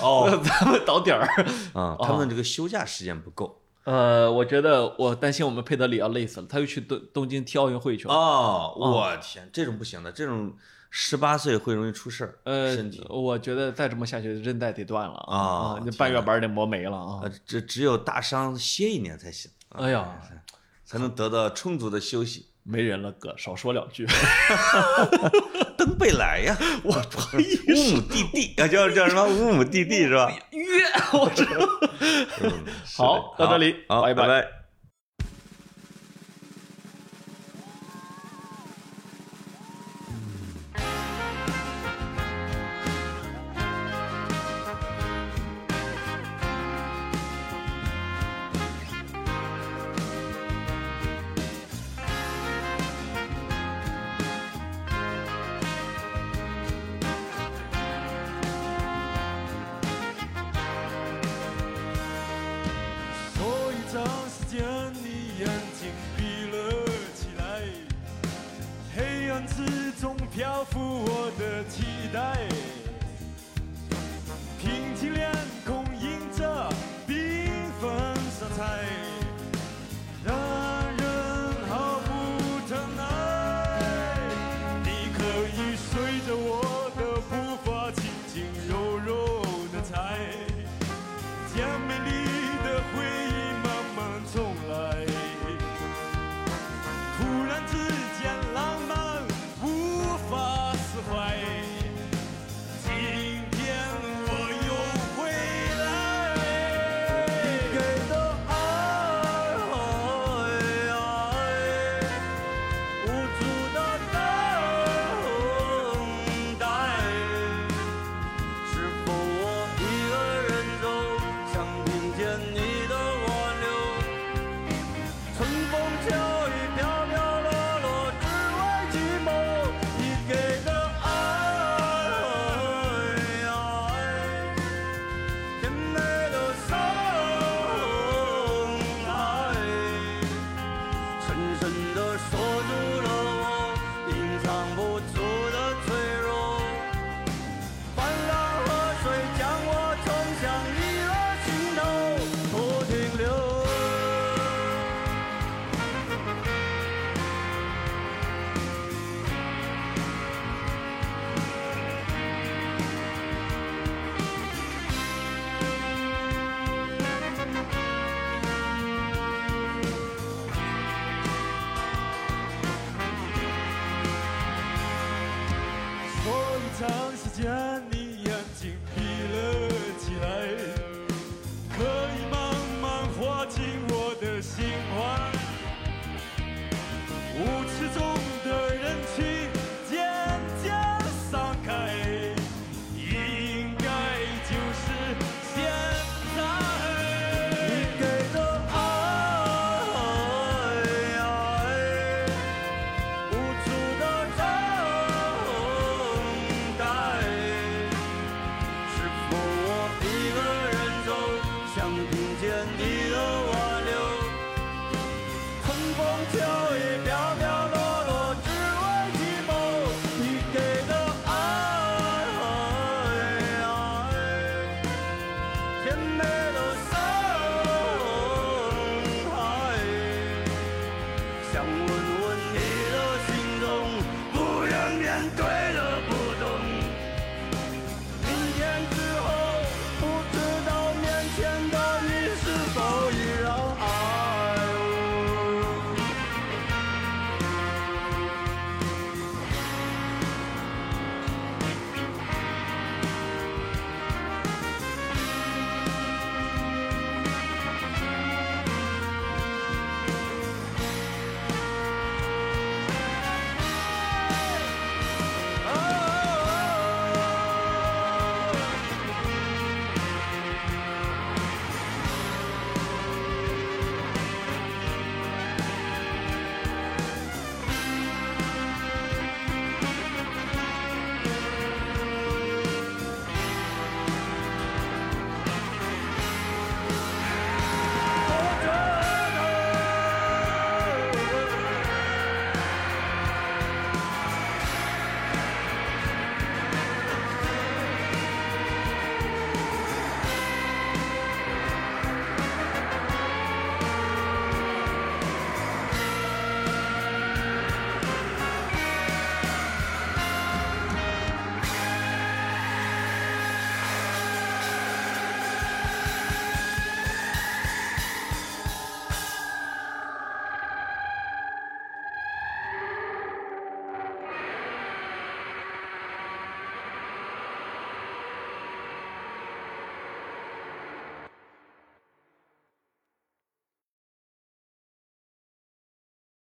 哦，咱们倒点儿啊。他们这个休假时间不够。呃，我觉得我担心我们佩德里要累死了，他又去东东京踢奥运会去了。哦，我天，这种不行的，这种。十八岁会容易出事儿，呃，身体，我觉得再这么下去，韧带得断了啊，那半月板得磨没了啊，这只有大伤歇一年才行，哎呀，才能得到充足的休息。没人了，哥，少说两句。登贝莱呀，我乌姆蒂蒂啊，叫叫什么乌姆蒂蒂是吧？约，我这，好，到这里，拜拜。